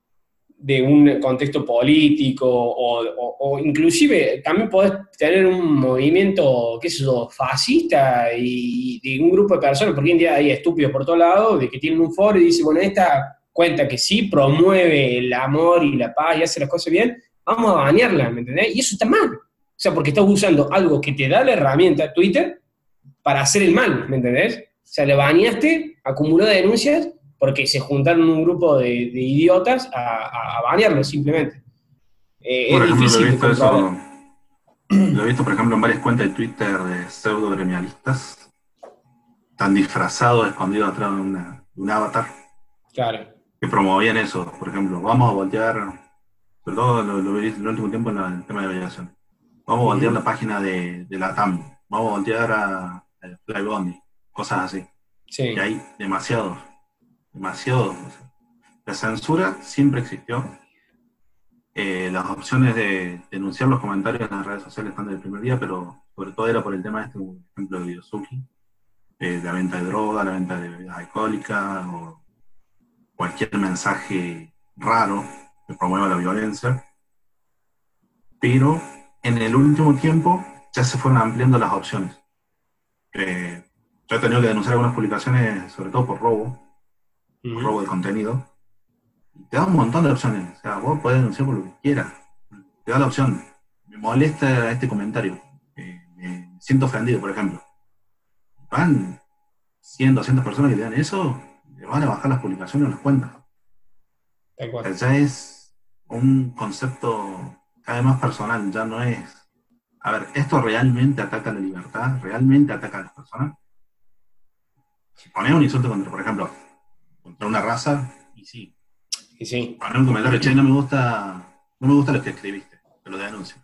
de un contexto político o, inclusive también podés tener un movimiento, qué sé fascista y de un grupo de personas, porque hoy en día hay estúpidos por todos lados, de que tienen un foro y dicen, bueno, esta cuenta que sí promueve el amor y la paz y hace las cosas bien, vamos a bañarla, ¿me entendés? Y eso está mal. O sea, porque estás usando algo que te da la herramienta Twitter para hacer el mal, ¿me entendés? O sea, le bañaste, acumuló denuncias porque se juntaron un grupo de, idiotas a, a, banearlo simplemente. Eh, es difícil. Lo he, visto eso, lo he visto, por ejemplo, en varias cuentas de Twitter de pseudo gremialistas. Tan disfrazados, escondidos atrás de, un avatar. Claro. Que promovían eso. Por ejemplo, vamos a voltear, sobre todo lo, lo, en el último tiempo en el tema de aviación Vamos a voltear la página de, la TAM. Vamos a voltear a, a Flybondi. Cosas así. Sí. Y hay demasiados. Demasiados. La censura siempre existió. Eh, las opciones de denunciar los comentarios en las redes sociales están desde el primer día, pero sobre todo era por el tema de este ejemplo de Yosuki, eh, la venta de droga, la venta de bebidas alcohólicas o cualquier mensaje raro que promueva la violencia. Pero en el último tiempo ya se fueron ampliando las opciones. Eh, yo he tenido que denunciar algunas publicaciones, sobre todo por robo, robo de contenido. Te da un montón de opciones. O sea, vos podés denunciar por lo que quieras. Te da la opción. Me molesta este comentario. me siento ofendido, por ejemplo. Van 100, 200 personas que le dan eso, le van a bajar las publicaciones o las cuentas. Ya es un concepto cada personal, ya no es, a ver, ¿esto realmente ataca la libertad? ¿Realmente ataca a las personas? Si pones un insulto contra, por ejemplo, contra una raza, y sí. Y sí. Poner un comentario, che, no me gusta, no me gusta lo que escribiste, te lo denuncio.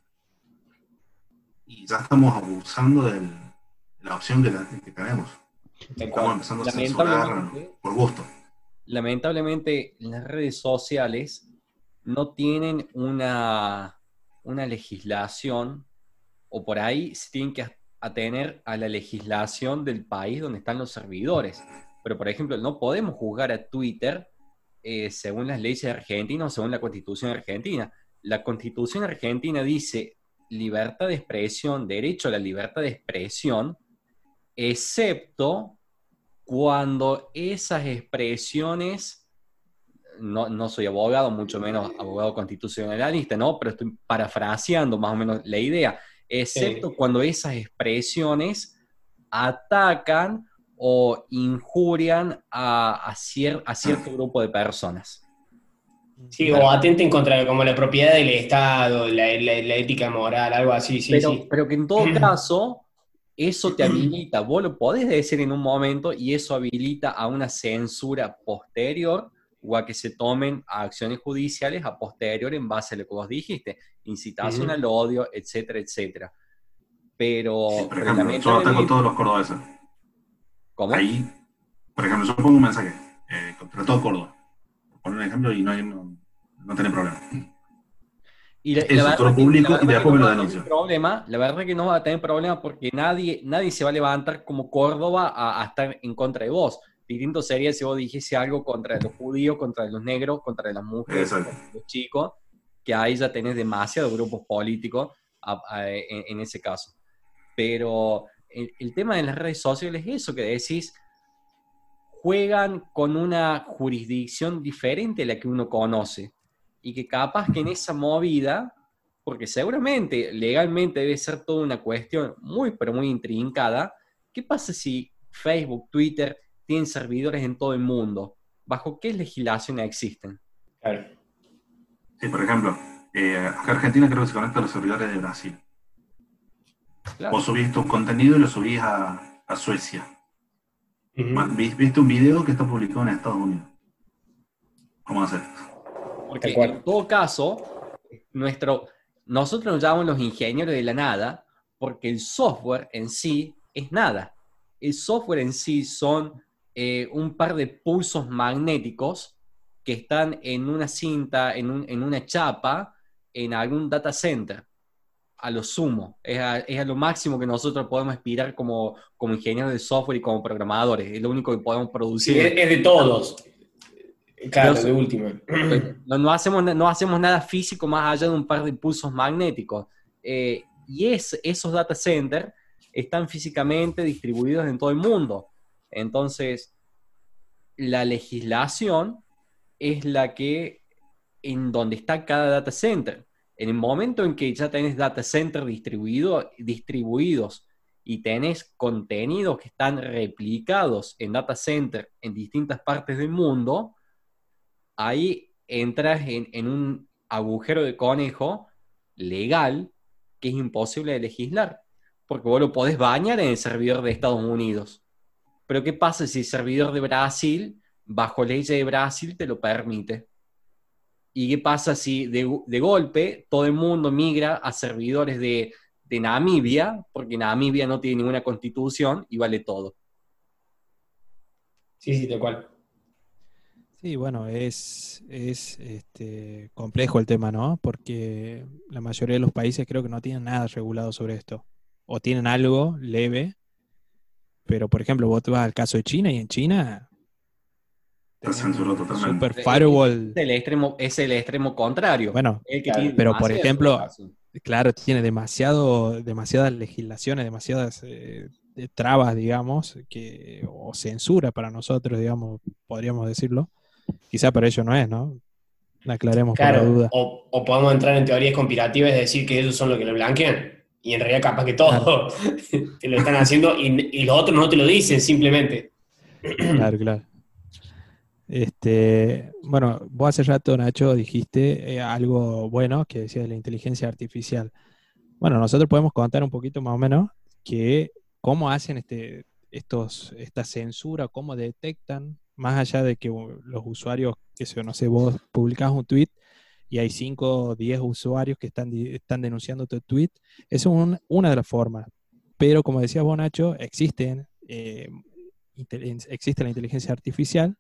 Y ya estamos abusando de la opción que, que tenemos. Estamos empezando a censurar por gusto. Lamentablemente, las redes sociales no tienen una una legislación, o por ahí se tienen que atener a la legislación del país donde están los servidores. Pero, por ejemplo, no podemos juzgar a Twitter eh, según las leyes de Argentina o según la constitución argentina. La constitución argentina dice libertad de expresión, derecho a la libertad de expresión, excepto cuando esas expresiones no, soy abogado, mucho menos abogado constitucionalista, ¿no? Pero estoy parafraseando más o menos la idea, excepto cuando esas expresiones atacan o injurian a, a, cierto grupo de personas. Sí, o atenten contra como la propiedad del Estado, la, ética moral, algo así, sí, pero, sí. Pero que en todo caso, eso te habilita, vos lo podés decir en un momento y eso habilita a una censura posterior o a que se tomen acciones judiciales a posterior en base a lo que vos dijiste, incitación al odio, etcétera, etcétera. Pero, por ejemplo, yo ataco todos los cordobeses. ¿Cómo? Ahí, por ejemplo, yo pongo un mensaje eh, contra todo Córdoba, por un ejemplo, y no, hay, no, no tiene problema. Y la, Eso, todo público y después me lo denuncio. Problema, la verdad que no va a tener problema porque nadie, nadie se va a levantar como Córdoba a, a estar en contra de vos distinto sería si vos dijese algo contra los judíos, contra los negros, contra las mujeres, contra los chicos, que ahí ya tenés demasiados grupos políticos en, ese caso. Pero el, tema de las redes sociales es eso que decís, juegan con una jurisdicción diferente a la que uno conoce y que capaz que en esa movida, porque seguramente legalmente debe ser toda una cuestión muy, pero muy intrincada, ¿qué pasa si Facebook, Twitter tienen servidores en todo el mundo. ¿Bajo qué legislación existen? Claro. Sí, por ejemplo, Eh, Argentina creo que se conecta a los servidores de Brasil. Vos subís tu contenido y lo subís a, a Suecia. Viste un video que está publicado en Estados Unidos. ¿Cómo hacer Porque en todo caso, nuestro, nosotros nos llamamos los ingenieros de la nada porque el software en sí es nada. El software en sí son eh, un par de pulsos magnéticos que están en una cinta, en, un, en una chapa, en algún data center a lo sumo, es a, lo máximo que nosotros podemos aspirar como, como ingenieros de software y como programadores, es lo único que podemos producir. es, de todos. Claro, de última. No, hacemos, no hacemos nada físico más allá de un par de pulsos magnéticos. Eh, y es, esos data centers están físicamente distribuidos en todo el mundo. Entonces, la legislación es la que, en donde está cada data center. En el momento en que ya tenés data distribuido, distribuidos y tenés contenidos que están replicados en data center en distintas partes del mundo, ahí entras en, un agujero de conejo legal que es imposible de legislar, porque vos lo podés bañar en el servidor de Estados Unidos. Pero ¿qué pasa si el servidor de Brasil, bajo ley de Brasil, te lo permite? ¿Y qué pasa si de, golpe todo el mundo migra a servidores de, Namibia, porque Namibia no tiene ninguna constitución y vale todo? Sí, sí, tal cual. Sí, bueno, es, es este, complejo el tema, ¿no? Porque la mayoría de los países creo que no tienen nada regulado sobre esto. O tienen algo leve, pero por ejemplo, vos te vas al caso de China y en China Super firewall. Es el extremo, es el extremo contrario. Bueno, pero por ejemplo, claro, tiene demasiado, demasiadas legislaciones, demasiadas eh, trabas, digamos, que, o censura para nosotros, digamos, podríamos decirlo. Quizá para ello no es, ¿no? Aclaremos por la duda. O, podemos entrar en teorías conspirativas y decir que ellos son los que lo blanquean. Y en realidad capaz que todo te lo están haciendo y, y los otros no te lo dicen simplemente. Claro, claro. Este, bueno, vos hace rato, Nacho, dijiste eh, algo bueno que decía de la inteligencia artificial. Bueno, nosotros podemos contar un poquito más o menos que cómo hacen este, estos, esta censura, cómo detectan, más allá de que los usuarios, que se, no sé, vos publicás un tweet y hay 5 o 10 usuarios que están, están denunciando tu tweet, es una de las formas. Pero como decías vos, Nacho, existen, eh, existe la inteligencia artificial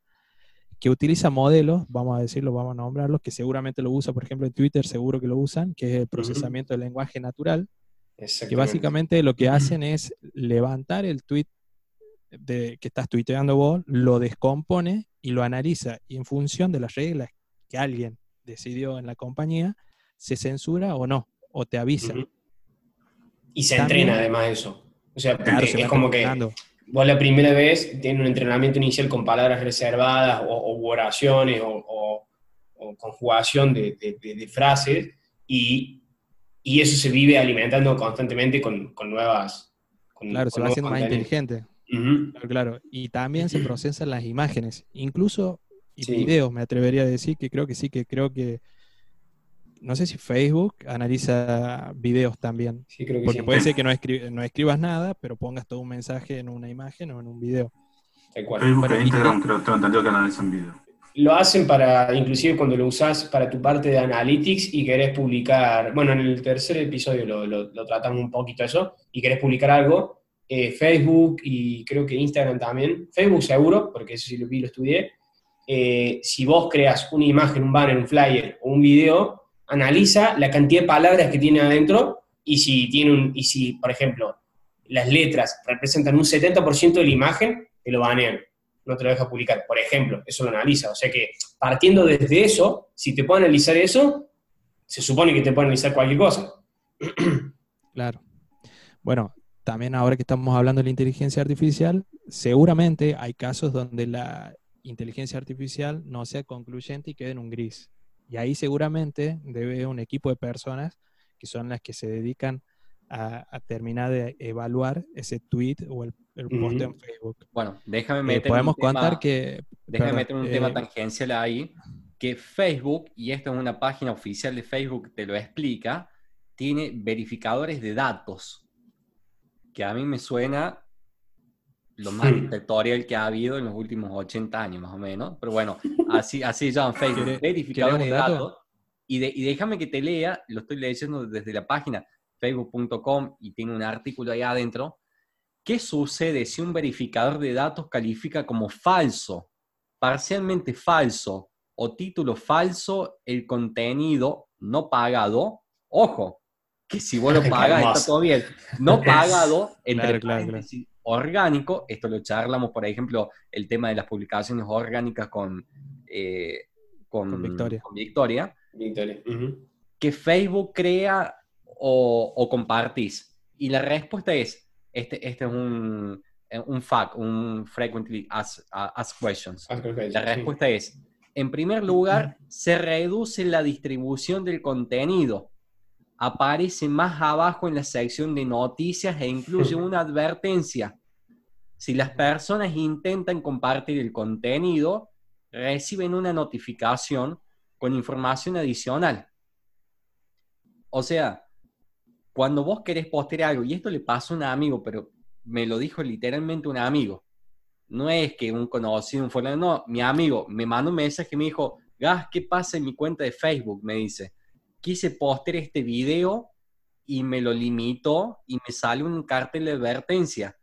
que utiliza modelos, vamos a decirlo, vamos a nombrarlos, que seguramente lo usa, por ejemplo, en Twitter seguro que lo usan, que es el procesamiento del lenguaje natural, que básicamente lo que hacen es levantar el tweet de, que estás tuiteando vos, lo descompone y lo analiza, y en función de las reglas que alguien decidió en la compañía, se censura o no, o te avisa. Y se entrena además eso. O sea, es como que vos la primera vez tienes un entrenamiento inicial con palabras reservadas o, oraciones o, conjugación de, frases y, eso se vive alimentando constantemente con, nuevas... claro, se va haciendo más inteligente. claro, claro, Y también se procesan las imágenes, incluso y videos, me atrevería a decir que creo que sí, que creo que no sé si Facebook analiza videos también. Sí, creo que Porque puede ser que no, no escribas nada, pero pongas todo un mensaje en una imagen o en un video. Facebook e Instagram creo que entendido que analizan video. Lo hacen para, inclusive cuando lo usas para tu parte de analytics y querés publicar, bueno, en el tercer episodio lo, lo, tratamos un poquito eso, y querés publicar algo, eh, Facebook y creo que Instagram también, Facebook seguro, porque eso sí lo vi, lo estudié, eh, si vos creas una imagen, un banner, un flyer o un video, analiza la cantidad de palabras que tiene adentro y si, tiene un, y si por ejemplo, las letras representan un 70% de la imagen, te lo banean, no te lo deja publicar. Por ejemplo, eso lo analiza. O sea que partiendo desde eso, si te puede analizar eso, se supone que te puede analizar cualquier cosa. Claro. Bueno, también ahora que estamos hablando de la inteligencia artificial, seguramente hay casos donde la inteligencia artificial no sea concluyente y quede en un gris. Y ahí seguramente debe un equipo de personas que son las que se dedican a, terminar de evaluar ese tweet o el, post en Facebook. Bueno, déjame eh, meter podemos un contar tema, que... Déjame meter un tema eh, tangencial ahí. que Facebook, y esto es una página oficial de Facebook te lo explica, tiene verificadores de datos, que a mí me suena lo más dictatorial que ha habido en los últimos 80 años, más o menos. Pero bueno, así, así llaman Facebook, verificadores de datos. Y, y déjame que te lea, lo estoy leyendo desde la página facebook.com y tiene un artículo ahí adentro. ¿Qué sucede si un verificador de datos califica como falso, parcialmente falso o título falso el contenido no pagado? Ojo, que si vos lo pagas está todo bien. No pagado, entre orgánico, esto lo charlamos, por ejemplo, el tema de las publicaciones orgánicas con, eh, con, Victoria. Que Facebook crea o, o, compartís. Y la respuesta es, este, este es un, un FAQ, un Frequently Asked, Questions. la respuesta es, en primer lugar, se reduce la distribución del contenido aparece más abajo en la sección de noticias e incluye una advertencia. Si las personas intentan compartir el contenido, reciben una notificación con información adicional. O sea, cuando vos querés postear algo, y esto le pasó a un amigo, pero me lo dijo literalmente un amigo, no es que un conocido, un fulano, no, mi amigo me mandó un mensaje y me dijo, Gas, ¿qué pasa en mi cuenta de Facebook? Me dice quise postear este video y me lo limitó y me sale un cartel de advertencia.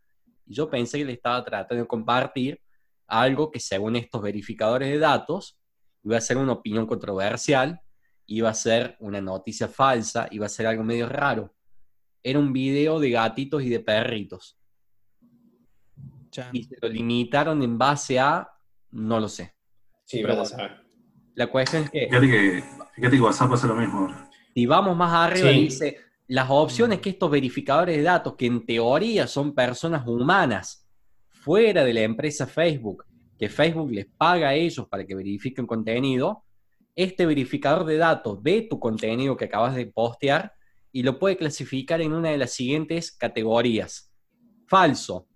Y yo pensé que le estaba tratando de compartir algo que según estos verificadores de datos iba a ser una opinión controversial, iba a ser una noticia falsa, iba a ser algo medio raro. Era un video de gatitos y de perritos. Y se lo limitaron en base a, no lo sé. Sí, vamos a ver. La cuestión es que Fíjate que WhatsApp hace lo mismo Si vamos más arriba, dice las opciones que estos verificadores de datos, que en teoría son personas humanas, fuera de la empresa Facebook, que Facebook les paga a ellos para que verifiquen contenido, este verificador de datos ve tu contenido que acabas de postear y lo puede clasificar en una de las siguientes categorías. Falso.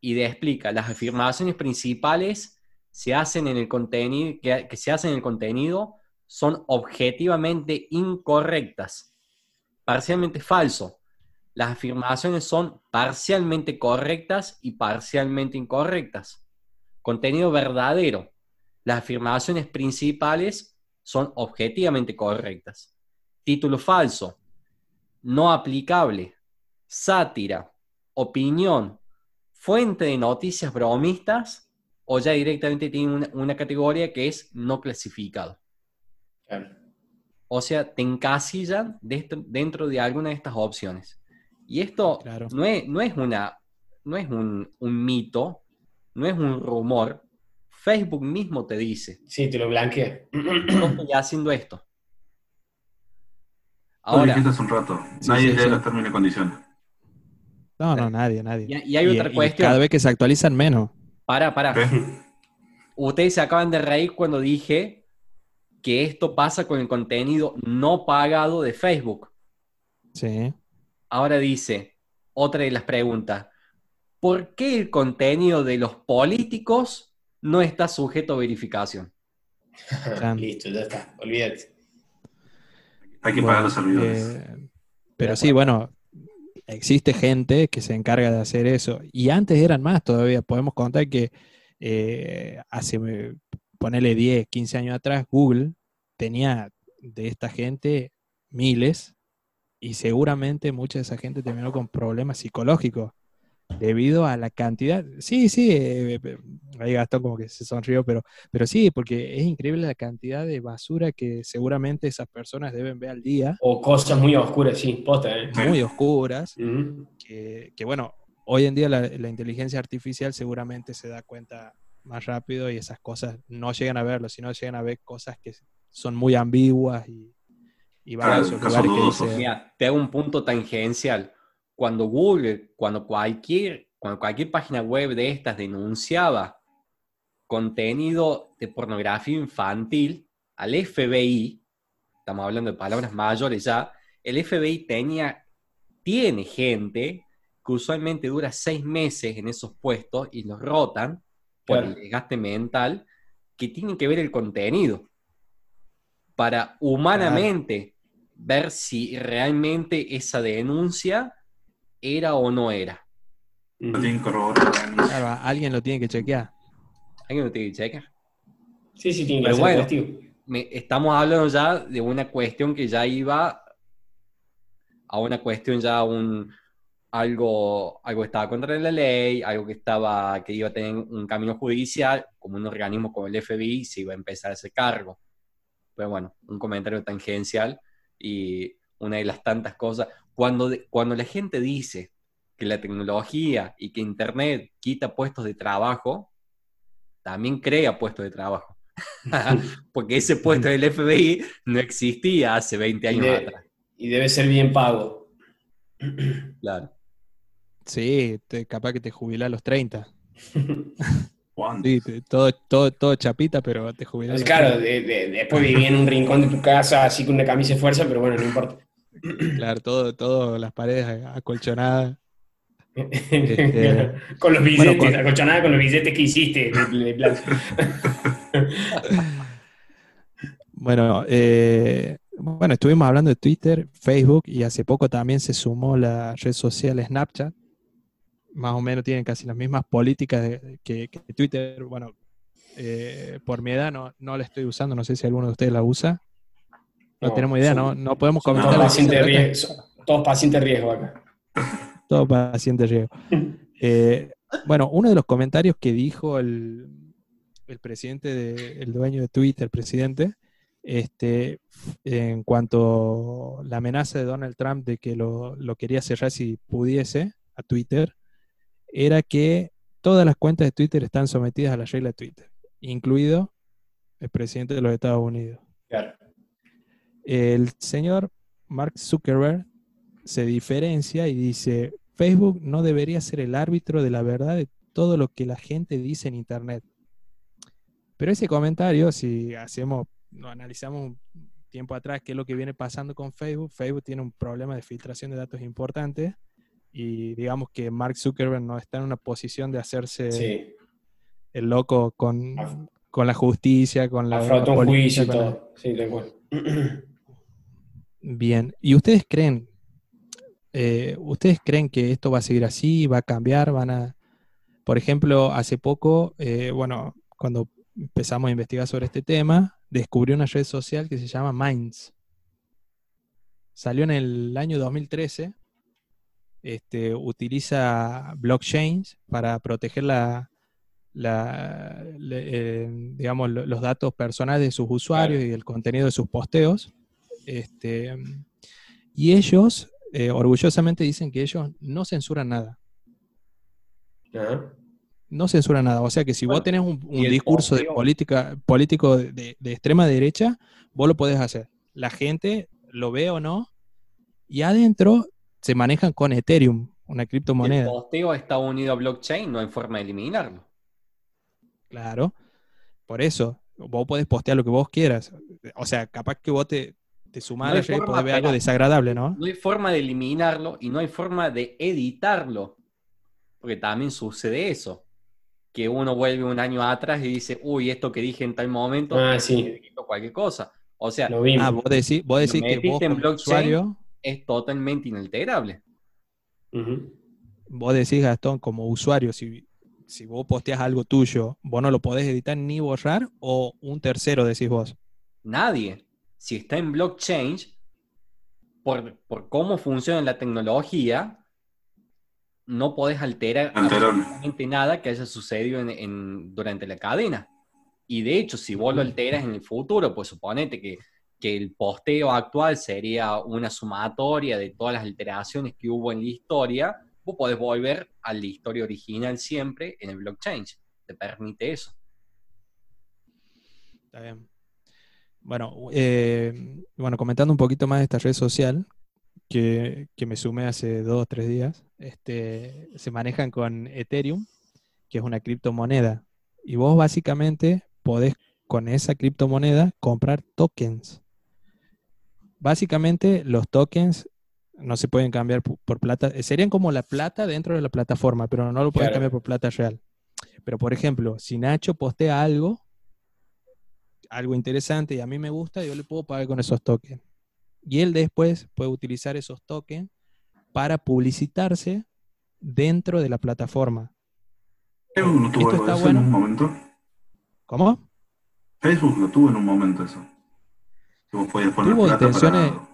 Y de explica, las afirmaciones principales se hacen en el contenido, que se hacen en el contenido son objetivamente incorrectas. Parcialmente falso. Las afirmaciones son parcialmente correctas y parcialmente incorrectas. Contenido verdadero. Las afirmaciones principales son objetivamente correctas. Título falso. No aplicable. Sátira. Opinión. Fuente de noticias bromistas o ya directamente tiene una categoría que es no clasificado. O sea, te encasillan dentro de alguna de estas opciones. Y esto no, es, no, es, una, no es un, mito, no es un rumor. Facebook mismo te dice. Sí, te lo blanquea. No estoy haciendo esto. Ahora, hace un rato. Nadie lee los términos y condiciones. No, no, nadie, nadie. Y, hay otra cuestión. cada vez que se actualizan menos. Para, para. Ustedes se acaban de reír cuando dije que esto pasa con el contenido no pagado de Facebook. Sí. Ahora dice, otra de las preguntas, ¿por qué el contenido de los políticos no está sujeto a verificación? Listo, ya está, olvídate. Hay que pagar los servidores. Eh, pero sí, bueno, existe gente que se encarga de hacer eso. Y antes eran más todavía. Podemos contar que eh, hace ponele 10, 15 años atrás, Google tenía de esta gente miles y seguramente mucha de esa gente terminó con problemas psicológicos debido a la cantidad. Sí, sí, eh, eh, ahí Gastón como que se sonrió, pero, pero sí, porque es increíble la cantidad de basura que seguramente esas personas deben ver al día. O cosas muy oscuras, sí, posta, ¿eh? Muy oscuras, que, bueno, hoy en día la, la inteligencia artificial seguramente se da cuenta más rápido y esas cosas no llegan a verlo, sino llegan a ver cosas que son muy ambiguas y, y van a esos lugares que Mira, te hago un punto tangencial. Cuando Google, cuando cualquier, cuando cualquier página web de estas denunciaba contenido de pornografía infantil al FBI, estamos hablando de palabras mayores ya, el FBI tenía, tiene gente que usualmente dura seis meses en esos puestos y los rotan por el desgaste mental, que tiene que ver el contenido. Para humanamente ver si realmente esa denuncia era o no era. Lo tienen que corroborar. Claro, alguien lo tiene que chequear. ¿Alguien lo tiene que checar? Sí, sí, tiene que Pero bueno. me- estamos hablando ya de una cuestión que ya iba a una cuestión ya un algo algo estaba contra la ley, algo que estaba que iba a tener un camino judicial, como un organismo como el FBI se iba a empezar a hacer cargo. Pero bueno, un comentario tangencial y una de las tantas cosas cuando cuando la gente dice que la tecnología y que internet quita puestos de trabajo, también crea puestos de trabajo. Porque ese puesto del FBI no existía hace 20 Y, años de- atrás. y debe ser bien pago. Claro. Sí, te- capaz que te jubilás a los 30. ¿Cuándo? Sí, te- todo, todo, todo chapita, pero te jubilás. Pues claro, de- de- después viví en un rincón de tu casa así con una camisa de fuerza, pero bueno, no importa. 30. Claro, todo, todo, las paredes acolchonadas. Este, con los billetes, con- acolchonada con los billetes que hiciste de. Bueno, eh, bueno, estuvimos hablando de Twitter, Facebook y hace poco también se sumó la red social Snapchat. Más o menos tienen casi las mismas políticas de- que, que Twitter. Bueno, eh, por mi edad no, no la estoy usando, no sé si alguno de ustedes la usa. No, No, tenemos idea, son- no, no podemos comentar. todos pacientes riesgo, todos pacientes de riesgo acá. Todo paciente riesgo. Eh, bueno, uno de los comentarios que dijo el, el presidente, de- el dueño de Twitter, presidente, este, en cuanto a la amenaza de Donald Trump de que lo, lo quería cerrar si pudiese a Twitter, era que todas las cuentas de Twitter están sometidas a la regla de Twitter, incluido el presidente de los Estados Unidos. Claro. El señor Mark Zuckerberg se diferencia y dice, Facebook no debería ser el árbitro de la verdad de todo lo que la gente dice en Internet. Pero ese comentario, si hacemos, lo analizamos un tiempo atrás, qué es lo que viene pasando con Facebook, Facebook tiene un problema de filtración de datos importante y digamos que Mark Zuckerberg no está en una posición de hacerse Sí, el loco con, Af- con la justicia, con la... afronta un juicio y la- todo. Sí, cual. Bien, ¿y ustedes creen, eh, ustedes creen que esto va a seguir así, va a cambiar, van a, por ejemplo, hace poco, eh, bueno, cuando empezamos a investigar sobre este tema, descubrí una red social que se llama Minds. Salió en el año 2013, este, utiliza blockchains para proteger la, la- le- eh, digamos, los datos personales de sus usuarios y el contenido de sus posteos. Este, y ellos, eh, orgullosamente, dicen que ellos no censuran nada. Ajá. No censuran nada. O sea que si Bueno, vos tenés un, discurso de política, político de extrema derecha, vos lo podés hacer. La gente lo ve o no. Y adentro se manejan con Ethereum, una Si el criptomoneda. posteo está unido a blockchain, no hay forma de eliminarlo. Claro. Por eso, vos podés postear lo que vos quieras. O sea, capaz que vos te, te sumás No y forma, podés ver algo desagradable, ¿no? No hay forma de eliminarlo y no hay forma de editarlo. Porque también sucede eso. Que uno vuelve un año atrás y dice, uy, esto que dije en tal momento, Ah, sí, quito cualquier cosa. O sea. Ah, vos decís, vos Lo decís que vos en como blockchain. usuario, es totalmente inalterable. Vos decís, Gastón, como usuario, si, si vos posteas algo tuyo, vos no lo podés editar ni borrar, o un tercero decís vos. Nadie, si está en blockchain, por, por cómo funciona la tecnología, no podés alterar absolutamente nada que haya sucedido en- en- durante la cadena. Y de hecho, si vos lo alteras en el futuro, pues suponete que, que el posteo actual sería una sumatoria de todas las alteraciones que hubo en la historia, vos podés volver a la historia original siempre en el blockchain. Te permite eso. Está bien. Bueno, eh, bueno, comentando un poquito más de esta red social, que, que me sumé hace dos o tres días, este, se manejan con Ethereum, que es una criptomoneda. Y vos básicamente podés con esa criptomoneda comprar tokens. Básicamente los tokens no se pueden cambiar por plata. eh, Serían como la plata dentro de la plataforma, pero no lo Claro. cambiar por plata real. Pero por ejemplo, si Nacho postea algo, algo interesante y a mí me gusta, yo le puedo pagar con esos tokens. Y él después puede utilizar esos tokens para publicitarse dentro de la plataforma. Facebook no tuvo Esto algo de está eso en bueno. un momento. ¿Cómo? Facebook lo tuvo en un momento eso. Tuvo plata intenciones- para...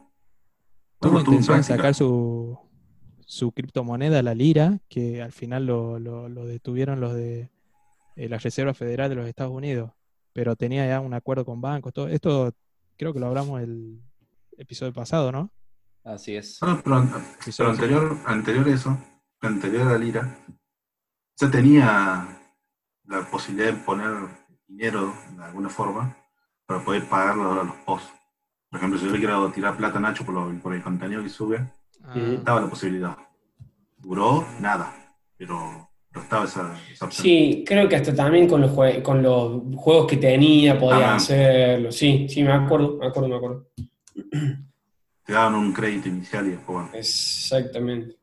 Tuvo intención de sacar su, su criptomoneda, la lira, que al final lo, lo- lo detuvieron los de eh, la Reserva Federal de los Estados Unidos, pero tenía ya un acuerdo con bancos, todo esto creo que lo hablamos el episodio pasado, ¿no? Así es. No, pero, anterior, anterior a eso, anterior a la lira, ya tenía la posibilidad de poner dinero de alguna forma para poder pagarlo a los posts. Por ejemplo, si yo le quiero tirar plata a Nacho por, lo- por el contenido que sube, Ah, estaba la posibilidad. Duró nada, pero, pero estaba esa, esa opción. Sí, creo que hasta también con los, jue- con los juegos que tenía podía Ah. hacerlo. Sí, sí, me acuerdo, me acuerdo, me acuerdo. Te daban un crédito inicial y después, bueno. Exactamente.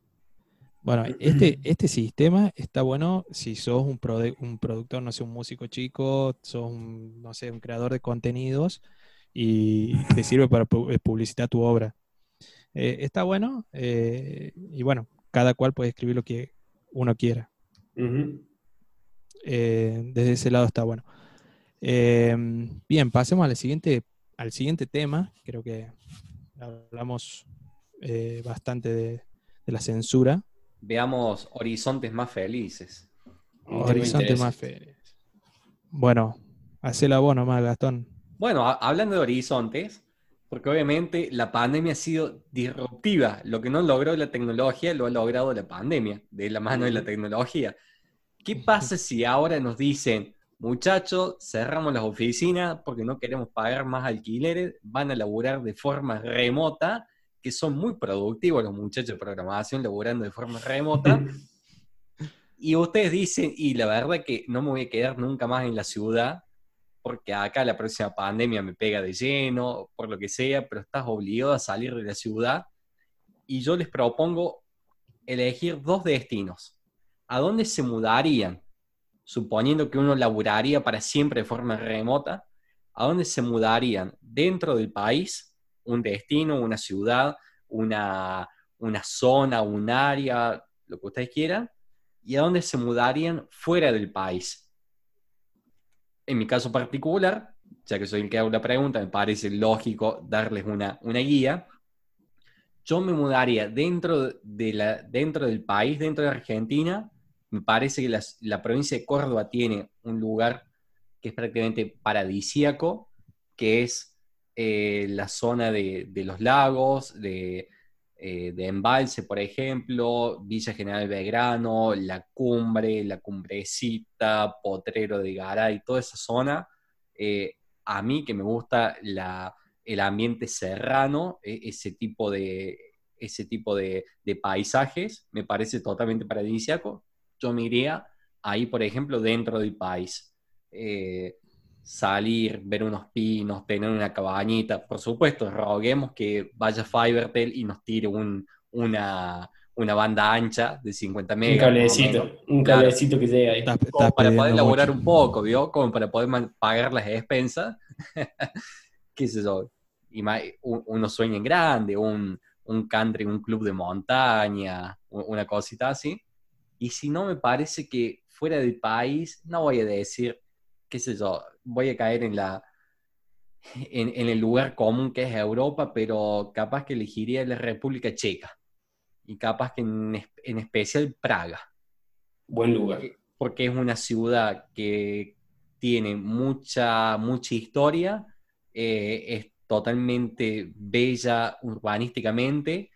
Bueno, este, este sistema está bueno si sos un, prode- un productor, no sé, un músico chico, sos un, no sé, un creador de contenidos y te sirve para eh, publicitar tu obra. Eh, está bueno eh, y bueno, cada cual puede escribir lo que uno quiera. Eh, desde ese lado está bueno. Eh, bien, pasemos al siguiente, al siguiente tema. Creo que hablamos eh, bastante de, de la censura. Veamos horizontes más felices. Un tema Horizonte interesante. más feliz. Bueno, hacela vos nomás, Gastón. Bueno, hablando de horizontes, porque obviamente la pandemia ha sido disruptiva. Lo que no logró la tecnología lo ha logrado la pandemia, de la mano de la tecnología. ¿Qué pasa si ahora nos dicen, muchachos, cerramos las oficinas porque no queremos pagar más alquileres, van a laburar de forma remota, que son muy productivos los muchachos de programación laburando de forma remota? Y ustedes dicen, y la verdad que no me voy a quedar nunca más en la ciudad, porque acá la próxima pandemia me pega de lleno, por lo que sea, pero estás obligado a salir de la ciudad. Y yo les propongo elegir dos destinos. ¿A dónde se mudarían? Suponiendo que uno laburaría para siempre de forma remota, ¿a dónde se mudarían? ¿Dentro del país? ¿Un destino, una ciudad, una, una zona, un área, lo que ustedes quieran? ¿Y a dónde se mudarían fuera del país? En mi caso particular, ya que soy el que hago la pregunta, me parece lógico darles una, una guía. Yo me mudaría dentro, de la, dentro del país, dentro de Argentina. Me parece que la provincia de Córdoba tiene un lugar que es prácticamente paradisíaco, que es eh, la zona de, de los lagos, de, eh, de Embalse, por ejemplo, Villa General Belgrano, La Cumbre, La Cumbrecita, Potrero de Garay, toda esa zona. eh, a mí que me gusta la, el ambiente serrano, e- ese tipo de, ese tipo de, de paisajes, me parece totalmente paradisíaco. Yo me iría ahí, por ejemplo, dentro del país. Eh, salir, ver unos pinos, tener una cabañita. Por supuesto, roguemos que vaya Fivertel y nos tire un- una, una banda ancha de 50 Un megas. más o cablecito, menos. un Claro. cablecito que llega ahí. Como para poder elaborar mucho. un poco, ¿vio? Como para poder pagar las expensas. ¿Qué sé yo? Y un- uno sueña en grande, un, un country, un club de montaña, una cosita así. Y si no, me parece que fuera del país, no voy a decir, qué sé yo, voy a caer en la en, en el lugar común que es Europa, pero capaz que elegiría la República Checa. Y capaz que en, en especial Praga Buen lugar. porque es una ciudad que tiene mucha, mucha historia, eh, es totalmente bella urbanísticamente,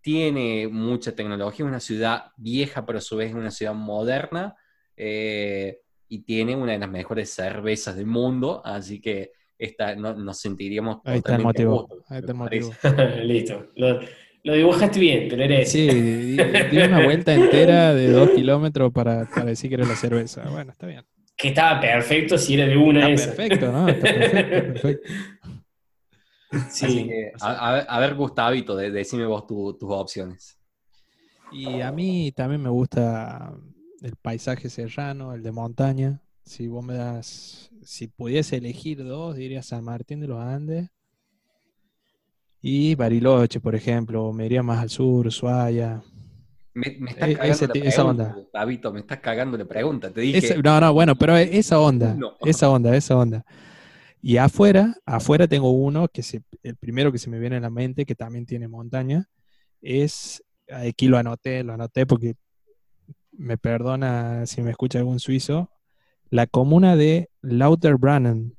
tiene mucha tecnología, es una ciudad vieja, pero a su vez es una ciudad moderna, eh, y tiene una de las mejores cervezas del mundo, así que esta, no, nos sentiríamos Ahí está el motivo. gusto, Ahí está el motivo. Listo. Lo, lo dibujaste bien, pero eres. Sí, di, di una vuelta entera de dos kilómetros para, para decir que era la cerveza. Bueno, está bien. Que estaba perfecto si era de una Está esa. perfecto, ¿no? Está perfecto, perfecto. Sí. Así que, a, a ver, a ver, Gustavito, de- decime vos tu- tus opciones. Y a mí también me gusta el paisaje serrano, el de montaña. Si vos me das, si pudiese elegir dos, diría San Martín de los Andes y Bariloche, por ejemplo, me iría más al sur, Ushuaia. Me, me estás cagando ese, la pregunta, esa onda. Tabito, me estás cagando la pregunta. Te dije. No, no, bueno, pero esa onda, no. esa onda, esa onda. Y afuera, afuera tengo uno que se, el primero que se me viene a la mente, que también tiene montaña, es, aquí lo anoté, lo anoté porque me perdona si me escucha algún suizo, la comuna de Lauterbrunnen.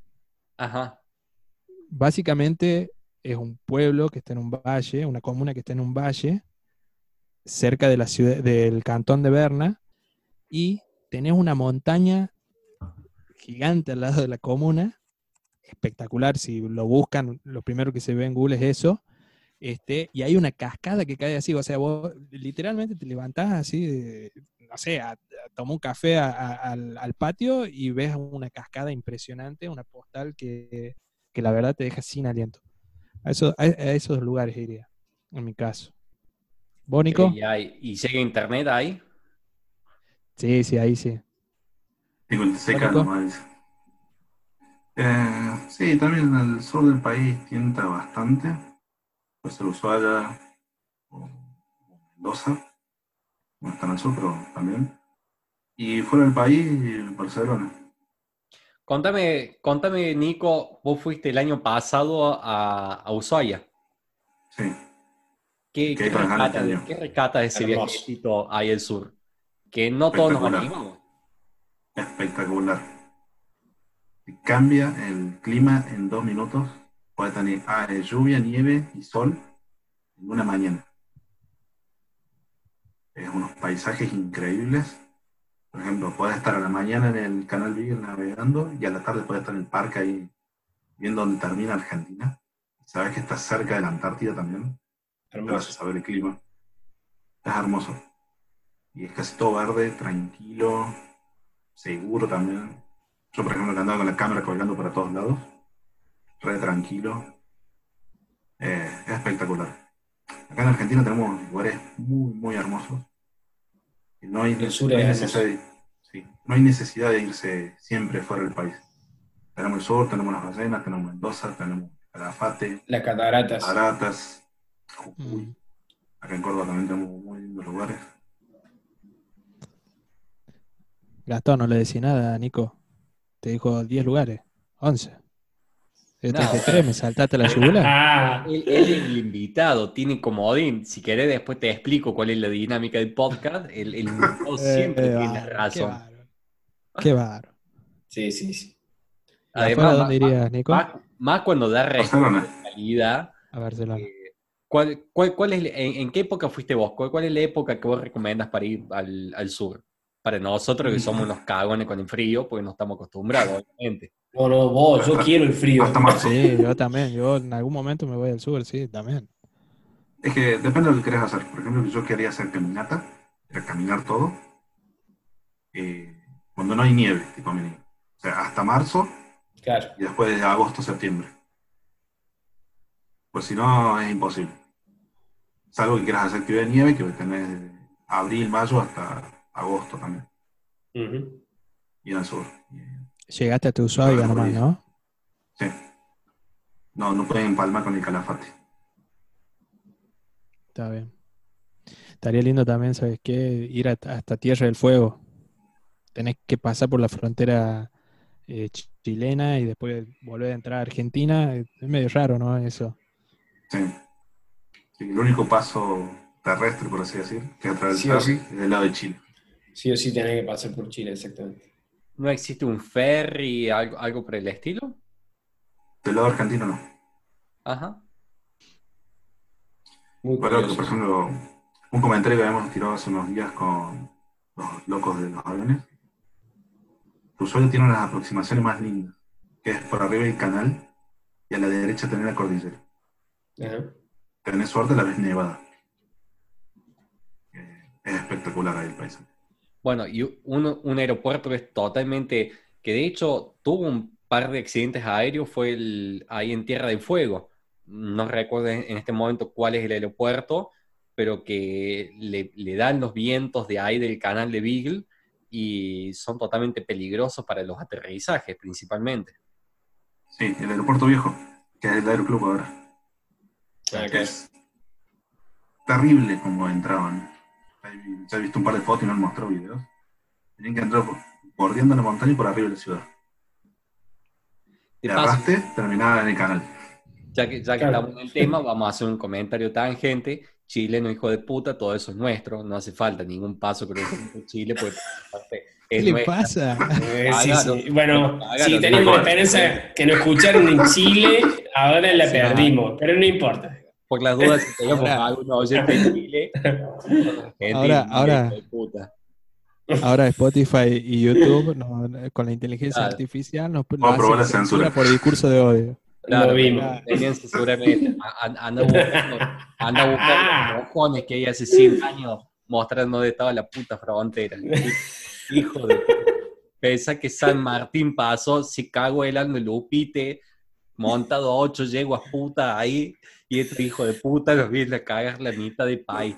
Ajá. Básicamente es un pueblo que está en un valle, una comuna que está en un valle, cerca de la ciudad, del cantón de Berna, y tenés una montaña gigante al lado de la comuna, espectacular, si lo buscan, lo primero que se ve en Google es eso, este, y hay una cascada que cae así, o sea, vos literalmente te levantás así, no sé, a, tomar un café al, al, patio y ves una cascada impresionante, una postal que, que la verdad te deja sin aliento. A, eso, a, esos lugares iría, en mi caso. ¿Bónico? ¿Y, hay, ¿Y llega internet ahí? Sí, sí, ahí sí. seca nomás. Eh, sí, también en el sur del país tienta bastante. Puede ser Ushuaia o Mendoza. No está en el sur, pero también. Y fuera del país, Barcelona. Contame, contame, Nico, vos fuiste el año pasado a, a Ushuaia. Sí. ¿Qué, qué, rescata, ¿Qué, rescata, de ese viajecito ahí al sur? Que no todos nos animamos. Espectacular. Cambia el clima en dos minutos. Puede tener ah, lluvia, nieve y sol en una mañana. Es unos paisajes increíbles por ejemplo, puedes estar a la mañana en el canal Beagle navegando y a la tarde puedes estar en el parque ahí viendo dónde termina Argentina. Sabes que estás cerca de la Antártida también. Gracias a ver el clima. Es hermoso. Y es casi todo verde, tranquilo, seguro también. Yo, por ejemplo, que andaba con la cámara colgando para todos lados. Re tranquilo. Eh, es espectacular. Acá en Argentina tenemos lugares muy, muy hermosos no hay, necesidad, no hay necesidad de irse siempre fuera del país. Tenemos el sur, tenemos las ballenas, tenemos Mendoza, tenemos Calafate, las cataratas. Cataratas, Jujuy. Mm. Acá en Córdoba también tenemos muy lindos lugares. Gastón, no le decía nada, Nico. Te dijo 10 lugares, 11. De 33 me saltaste la yugular. Ah, él, es el invitado, tiene comodín. Si querés, después te explico cuál es la dinámica del podcast. El, el invitado siempre tiene razón. Qué barro. Sí, sí, sí. Además, ¿dónde irías, Nico? Más, cuando da salida. A Barcelona. Eh, ¿cuál, cuál, cuál es, en, qué época fuiste vos? ¿Cuál, es la época que vos recomiendas para ir al, al sur? Para nosotros que somos unos cagones con el frío, porque no estamos acostumbrados, obviamente. No, vos, yo quiero el frío. Sí, yo también. Yo en algún momento me voy al sur, sí, también. Es que depende de lo que quieras hacer. Por ejemplo, yo quería hacer caminata, era caminar todo, eh, cuando no hay nieve, tipo mini. O sea, hasta marzo claro. y después de agosto, septiembre. Pues si no, es imposible. Salvo que quieras hacer que de nieve, que tenés abril, mayo hasta agosto también. Y al sur. Llegaste a tu Ushuaia nomás, ¿no? Sí. No, no pueden empalmar con el calafate. Está bien. Estaría lindo también, ¿sabes qué? Ir hasta Tierra del Fuego. Tenés que pasar por la frontera eh, chilena y después volver a entrar a Argentina. Es medio raro, ¿no? Eso. Sí. sí el único paso terrestre, por así decir, que atravesar sí, es del lado de Chile. Sí o sí tenés que pasar por Chile, exactamente. ¿No existe un ferry, algo, algo por el estilo? Del lado argentino no. Ajá. Muy por ejemplo, un comentario que habíamos tirado hace unos días con los locos de los aviones. Tu suelo tiene unas aproximaciones más lindas, que es por arriba el canal y a la derecha tener la cordillera. Ajá. Tenés suerte, la ves nevada. Es espectacular ahí el paisaje. Bueno, y un, un aeropuerto es totalmente, que de hecho tuvo un par de accidentes aéreos, fue el, ahí en Tierra del Fuego. No recuerdo en este momento cuál es el aeropuerto, pero que le, le dan los vientos de ahí del canal de Beagle y son totalmente peligrosos para los aterrizajes principalmente. Sí, el aeropuerto viejo, que es el aeroclub ahora. Ah, Que claro. es terrible como entraban. Ya he visto un par de fotos y no han mostrado videos. Tenían que entrar por, bordeando la montaña y por arriba de la ciudad. Paso, arrastre terminaba en el canal. ya que, ya que Claro. estamos en el tema, vamos a hacer un comentario tangente. Chile, no hijo de puta, todo eso es nuestro, no hace falta ningún paso que lo hicimos Chile, aparte ¿Qué le nuestra. pasa? Eh, sí, sí. Bueno, si teníamos la esperanza que nos escucharon en Chile, ahora la Sí. perdimos, pero no importa. Por las dudas, si teníamos Ahora- algún oyente de Chile, gente, Ahora- ahora- de. Ahora Spotify y YouTube no- con la inteligencia Claro. artificial nos, a probar la hacen censura. por discurso de odio. Claro, Lo vimos. Tenían seguramente. A- a- Anda buscando, anda buscando los cojones que hay hace 100 años mostrando dónde estaba la puta frontera. Hijo de. Pensa que San Martín pasó, se cagó el Lupite, montado a ocho yeguas putas ahí, y este hijo de puta nos viene a cagar la mitad del país.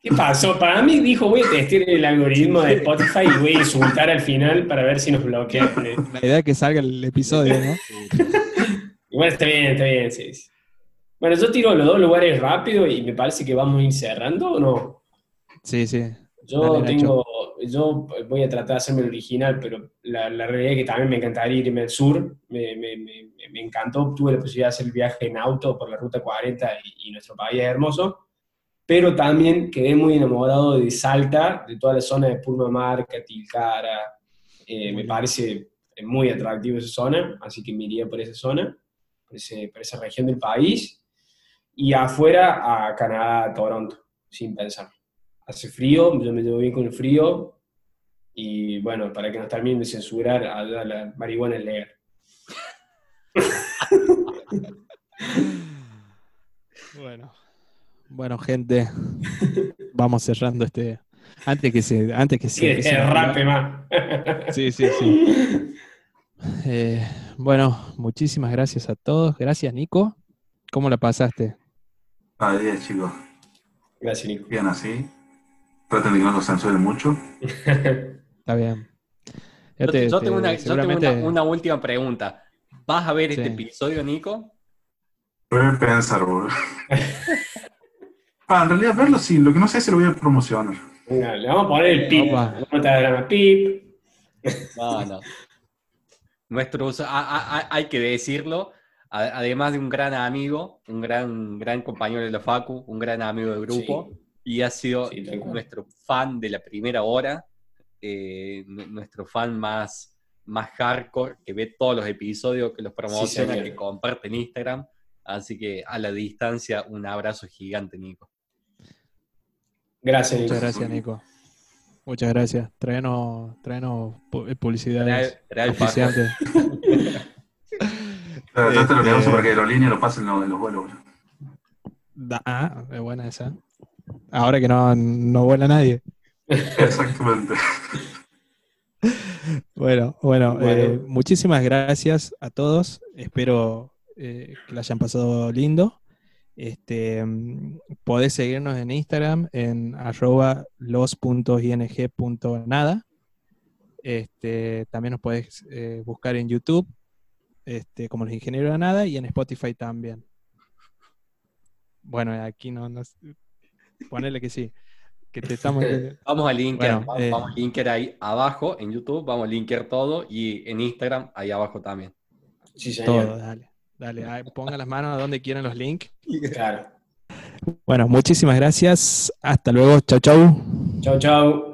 ¿Qué pasó? Para mí dijo, voy a testear el algoritmo de Spotify y voy a insultar al final para ver si nos bloquea. La idea es que salga el episodio, ¿no? Igual está bien, está bien, sí. Bueno, yo tiro los dos lugares rápido y me parece que vamos a ir cerrando, ¿o no? Sí, sí. Yo Dale, Nacho. tengo, yo voy a tratar de hacerme el original, pero la, la realidad es que también me encantaría irme al sur. Me, me, me, me encantó, tuve la posibilidad de hacer el viaje en auto por la Ruta 40 y, y nuestro país es hermoso. Pero también quedé muy enamorado de Salta, de toda la zona de Purmamarca, Tilcara. Eh, me parece muy atractivo esa zona, así que me iría por esa zona, por, ese- por esa región del país. Y afuera a Canadá, a Toronto, sin pensar hace frío, yo me llevo bien con el frío, y bueno, para que nos terminen de censurar, allá la marihuana es legal. Bueno. Bueno, gente. Vamos cerrando este. Antes que se. Antes que se. A hablar. rape más. Sí, sí, sí. Eh, bueno, muchísimas gracias a todos. Gracias, Nico. ¿Cómo la pasaste? A 10, chicos. Gracias, Nico. Bien así. Traten de que no los censuren mucho. Está bien. Yo, te- yo te- tengo, una, yo tengo seguramente- una- una última pregunta. ¿Vas a ver este episodio, Nico? Voy a pensar, boludo. Ah, en realidad verlo sí, lo que no sé es si lo voy a promocionar. Le vamos a poner el pip. Vamos a traer pip. No, no. Nuestro uso- a- a- a- hay que decirlo, además de un gran amigo, un gran, gran compañero de la Facu, un gran amigo del grupo, y ha sido Sí, nuestro fan de la primera hora, eh, nu- nuestro fan más, más hardcore, que ve todos los episodios, que los promociona, señor. que comparte en Instagram. Así que a la distancia, un abrazo gigante, Nico. Gracias, Nico. Muchas gracias, Nico. Muchas gracias. Traenos, traenos eh, publicidades. Pero trate lo que Este- hago para que Aerolínea lo pasen en los vuelos, boludo. Da- Ah, es buena esa. Ahora que no, no vuela nadie. Exactamente. Bueno, bueno, Bueno. eh, muchísimas gracias a todos. Espero eh, que la hayan pasado lindo. Este, mm, podés seguirnos en Instagram en arroba los.ing.nada. Este, también nos podés eh, buscar en YouTube este, como los ingenieros de nada y en Spotify también. Bueno, aquí no, no ponele que sí, que te estamos Vamos a linkear, Bueno, vamos, eh. vamos a linkear ahí abajo en YouTube, vamos a linkear todo y en Instagram ahí abajo también. Sí, señor. todo, dale, dale, ahí, pongan las manos a donde quieran los links. Claro. Bueno, muchísimas gracias. Hasta luego. Chau, chau. Chau, chau.